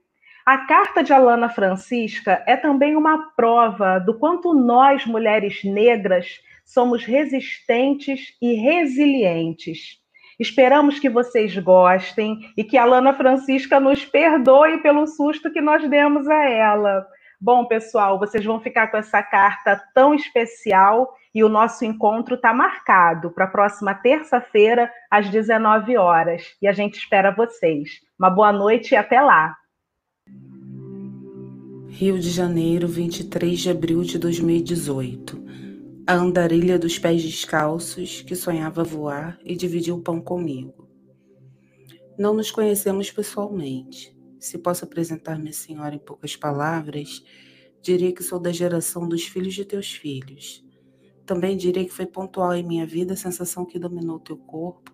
A carta de Alana Francisca é também uma prova do quanto nós, mulheres negras, somos resistentes e resilientes. Esperamos que vocês gostem e que a Lana Francisca nos perdoe pelo susto que nós demos a ela. Bom, pessoal, vocês vão ficar com essa carta tão especial e o nosso encontro está marcado para a próxima terça-feira, às 19 horas. E a gente espera vocês. Uma boa noite e até lá. Rio de Janeiro, 23 de abril de 2018 a andarilha dos pés descalços que sonhava voar e dividir o pão comigo. Não nos conhecemos pessoalmente. Se posso apresentar minha senhora em poucas palavras, diria que sou da geração dos filhos de teus filhos. Também diria que foi pontual em minha vida a sensação que dominou teu corpo,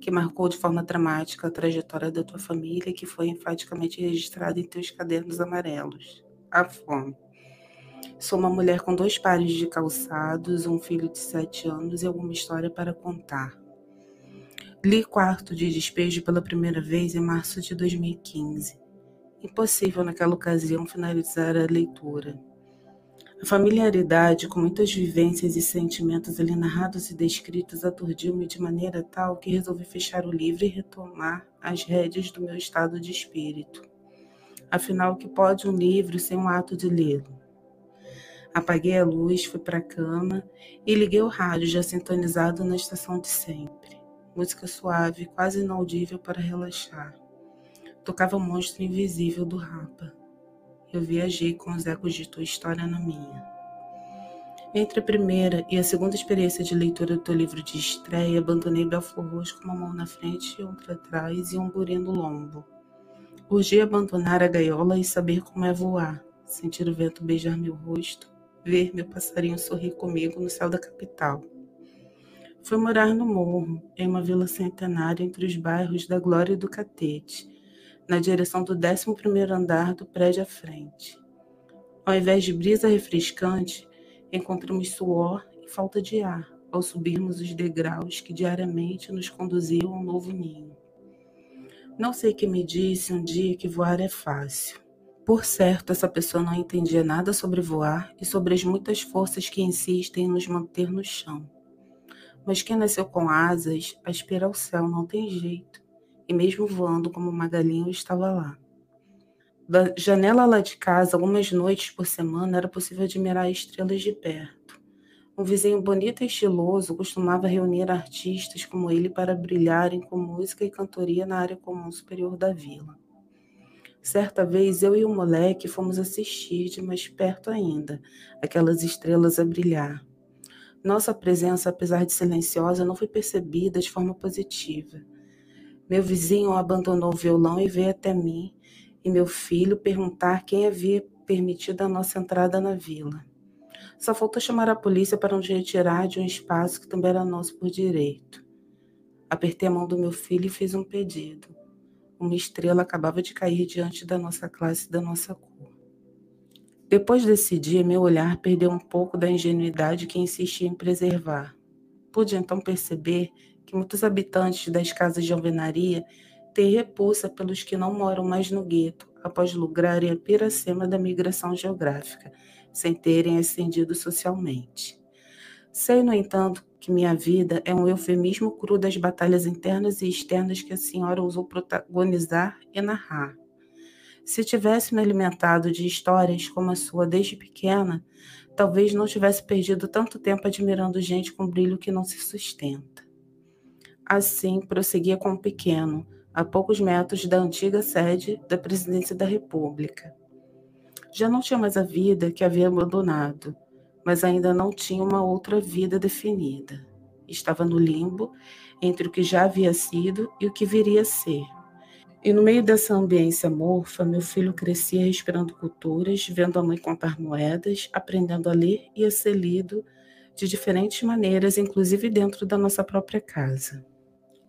que marcou de forma dramática a trajetória da tua família e que foi enfaticamente registrada em teus cadernos amarelos. A fome. Sou uma mulher com dois pares de calçados, um filho de sete anos e alguma história para contar. Li Quarto de Despejo pela primeira vez em março de 2015. Impossível naquela ocasião finalizar a leitura. A familiaridade com muitas vivências e sentimentos ali narrados e descritos aturdiu-me de maneira tal que resolvi fechar o livro e retomar as rédeas do meu estado de espírito. Afinal, que pode um livro sem um ato de lê-lo? Apaguei a luz, fui para a cama e liguei o rádio já sintonizado na estação de sempre. Música suave, quase inaudível para relaxar. Tocava o monstro invisível do Rapa. Eu viajei com os ecos de tua história na minha. Entre a primeira e a segunda experiência de leitura do teu livro de estreia, abandonei Belfort Roxo com uma mão na frente e outra atrás e um burê no lombo. Urgia abandonar a gaiola e saber como é voar, sentir o vento beijar meu rosto, ver meu passarinho sorrir comigo no céu da capital. Fui morar no morro, em uma vila centenária entre os bairros da Glória e do Catete, na direção do 11º andar do prédio à frente. Ao invés de brisa refrescante, encontramos suor e falta de ar ao subirmos os degraus que diariamente nos conduziam ao novo ninho. Não sei que me disse um dia que voar é fácil. Por certo, essa pessoa não entendia nada sobre voar e sobre as muitas forças que insistem em nos manter no chão. Mas quem nasceu com asas, aspira ao céu, não tem jeito. E mesmo voando como uma galinha, eu estava lá. Da janela lá de casa, algumas noites por semana, era possível admirar estrelas de perto. Um vizinho bonito e estiloso costumava reunir artistas como ele para brilharem com música e cantoria na área comum superior da vila. Certa vez eu e o moleque fomos assistir de mais perto ainda aquelas estrelas a brilhar. Nossa presença, apesar de silenciosa, não foi percebida de forma positiva. Meu vizinho abandonou o violão e veio até mim e meu filho perguntar quem havia permitido a nossa entrada na vila. Só faltou chamar a polícia para nos retirar de um espaço que também era nosso por direito. Apertei a mão do meu filho e fiz um pedido. Uma estrela acabava de cair diante da nossa classe e da nossa cor. Depois desse dia, meu olhar perdeu um pouco da ingenuidade que insistia em preservar. Pude então perceber que muitos habitantes das casas de alvenaria têm repulsa pelos que não moram mais no gueto, após lograrem a piracema da migração geográfica, sem terem ascendido socialmente. Sei, no entanto, que minha vida é um eufemismo cru das batalhas internas e externas que a senhora usou protagonizar e narrar. Se tivesse me alimentado de histórias como a sua desde pequena, talvez não tivesse perdido tanto tempo admirando gente com brilho que não se sustenta. Assim, prosseguia com o pequeno, a poucos metros da antiga sede da Presidência da República. Já não tinha mais a vida que havia abandonado, mas ainda não tinha uma outra vida definida. Estava no limbo entre o que já havia sido e o que viria a ser e no meio dessa ambiência morfa, meu filho crescia respirando culturas, vendo a mãe contar moedas, aprendendo a ler e a ser lido de diferentes maneiras, inclusive dentro da nossa própria casa.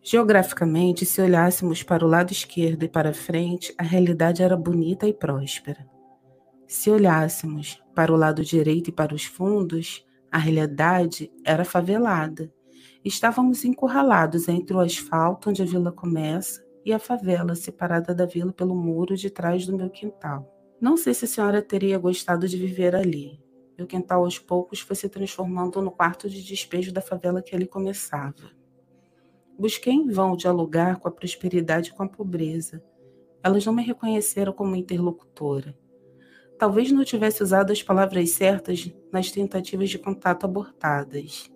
Geograficamente, se olhássemos para o lado esquerdo e para frente, a realidade era bonita e próspera. Se olhássemos para o lado direito e para os fundos, a realidade era favelada. Estávamos encurralados entre o asfalto onde a vila começa e a favela, separada da vila pelo muro de trás do meu quintal. Não sei se a senhora teria gostado de viver ali. Meu quintal aos poucos foi se transformando no quarto de despejo da favela que ali começava. Busquei em vão dialogar com a prosperidade e com a pobreza. Elas não me reconheceram como interlocutora. Talvez não tivesse usado as palavras certas nas tentativas de contato abortadas.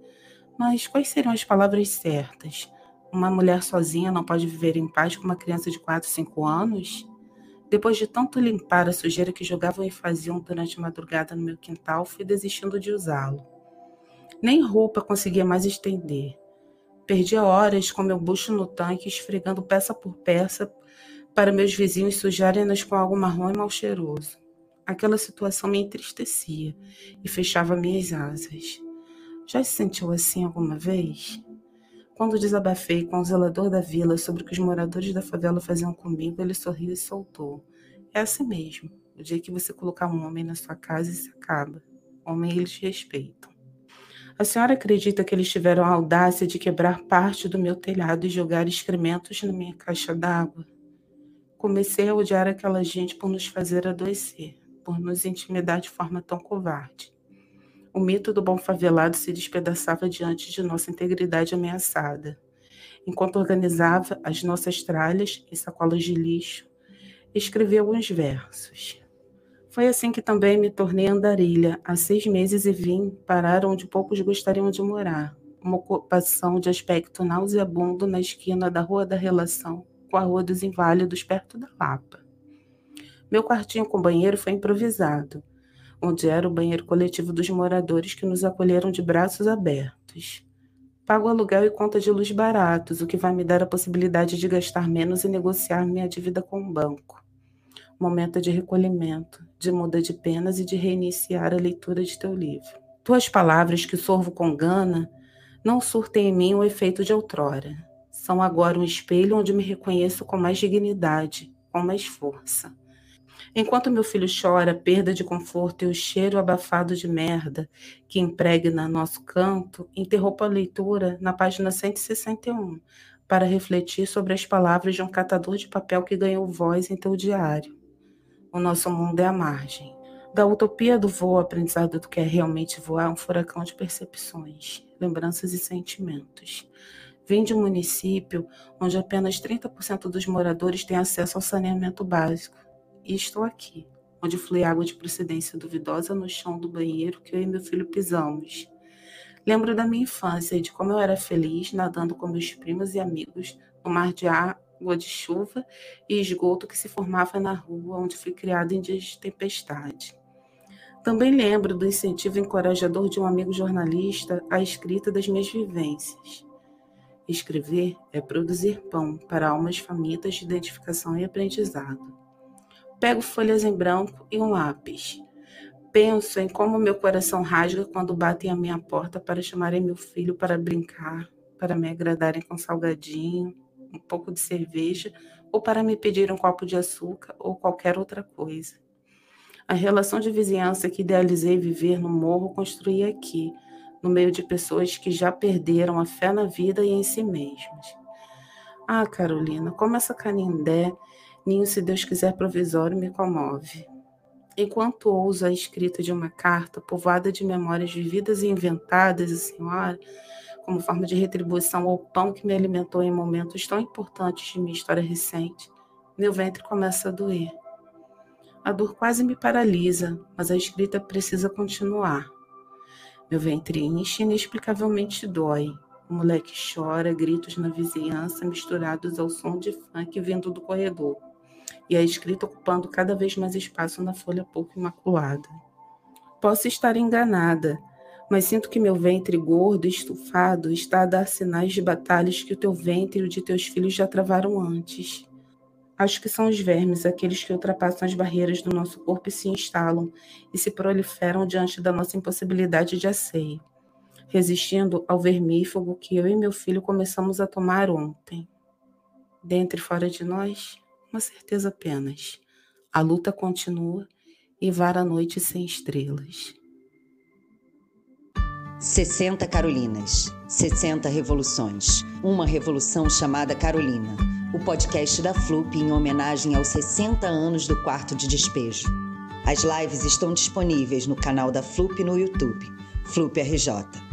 Mas quais seriam as palavras certas? Uma mulher sozinha não pode viver em paz com uma criança de 4, 5 anos? Depois de tanto limpar a sujeira que jogavam e faziam durante a madrugada no meu quintal, fui desistindo de usá-lo. Nem roupa conseguia mais estender. Perdia horas com meu bucho no tanque, esfregando peça por peça para meus vizinhos sujarem-nas com algo marrom e mal cheiroso. Aquela situação me entristecia e fechava minhas asas. Já se sentiu assim alguma vez? Quando desabafei com o zelador da vila sobre o que os moradores da favela faziam comigo, ele sorriu e soltou. É assim mesmo. O dia que você colocar um homem na sua casa, isso acaba. Homem, eles respeitam. A senhora acredita que eles tiveram a audácia de quebrar parte do meu telhado e jogar excrementos na minha caixa d'água? Comecei a odiar aquela gente por nos fazer adoecer, por nos intimidar de forma tão covarde. O mito do bom favelado se despedaçava diante de nossa integridade ameaçada. Enquanto organizava as nossas tralhas e sacolas de lixo, escrevi alguns versos. Foi assim que também me tornei andarilha há seis meses e vim parar onde poucos gostariam de morar, uma ocupação de aspecto nauseabundo na esquina da Rua da Relação com a Rua dos Inválidos, perto da Lapa. Meu quartinho com banheiro foi improvisado onde era o banheiro coletivo dos moradores que nos acolheram de braços abertos. Pago aluguel e conta de luz baratos, o que vai me dar a possibilidade de gastar menos e negociar minha dívida com o banco. Momento de recolhimento, de muda de penas e de reiniciar a leitura de teu livro. Tuas palavras que sorvo com gana não surtem em mim o efeito de outrora. São agora um espelho onde me reconheço com mais dignidade, com mais força. Enquanto meu filho chora, perda de conforto e o cheiro abafado de merda que impregna nosso canto, interrompo a leitura na página 161 para refletir sobre as palavras de um catador de papel que ganhou voz em teu diário. O nosso mundo é a margem. Da utopia do voo, aprendizado do que é realmente voar, um furacão de percepções, lembranças e sentimentos. Vim de um município onde apenas 30% dos moradores têm acesso ao saneamento básico. E estou aqui, onde flui água de procedência duvidosa no chão do banheiro que eu e meu filho pisamos. Lembro da minha infância e de como eu era feliz nadando com meus primos e amigos no mar de água de chuva e esgoto que se formava na rua onde fui criado em dias de tempestade. Também lembro do incentivo encorajador de um amigo jornalista à escrita das minhas vivências. Escrever é produzir pão para almas famintas de identificação e aprendizado. Pego folhas em branco e um lápis. Penso em como meu coração rasga quando batem à minha porta para chamarem meu filho para brincar, para me agradarem com salgadinho, um pouco de cerveja ou para me pedir um copo de açúcar ou qualquer outra coisa. A relação de vizinhança que idealizei viver no morro construí aqui, no meio de pessoas que já perderam a fé na vida e em si mesmas. Ah, Carolina, como essa canindé Ninho, se Deus quiser provisório, me comove. Enquanto ouso a escrita de uma carta povoada de memórias vividas e inventadas, a senhora, como forma de retribuição ao pão que me alimentou em momentos tão importantes de minha história recente, meu ventre começa a doer. A dor quase me paralisa, mas a escrita precisa continuar. Meu ventre enche e inexplicavelmente dói. O moleque chora, gritos na vizinhança misturados ao som de funk vindo do corredor e a escrita ocupando cada vez mais espaço na folha pouco imaculada. Posso estar enganada, mas sinto que meu ventre gordo e estufado está a dar sinais de batalhas que o teu ventre e o de teus filhos já travaram antes. Acho que são os vermes, aqueles que ultrapassam as barreiras do nosso corpo e se instalam e se proliferam diante da nossa impossibilidade de asseio, resistindo ao vermífugo que eu e meu filho começamos a tomar ontem. Dentro e fora de nós, uma certeza apenas. A luta continua e vara a noite sem estrelas. 60 Carolinas, 60 revoluções. Uma revolução chamada Carolina. O podcast da Flup em homenagem aos 60 anos do quarto de despejo. As lives estão disponíveis no canal da Flup no YouTube, Flup RJ.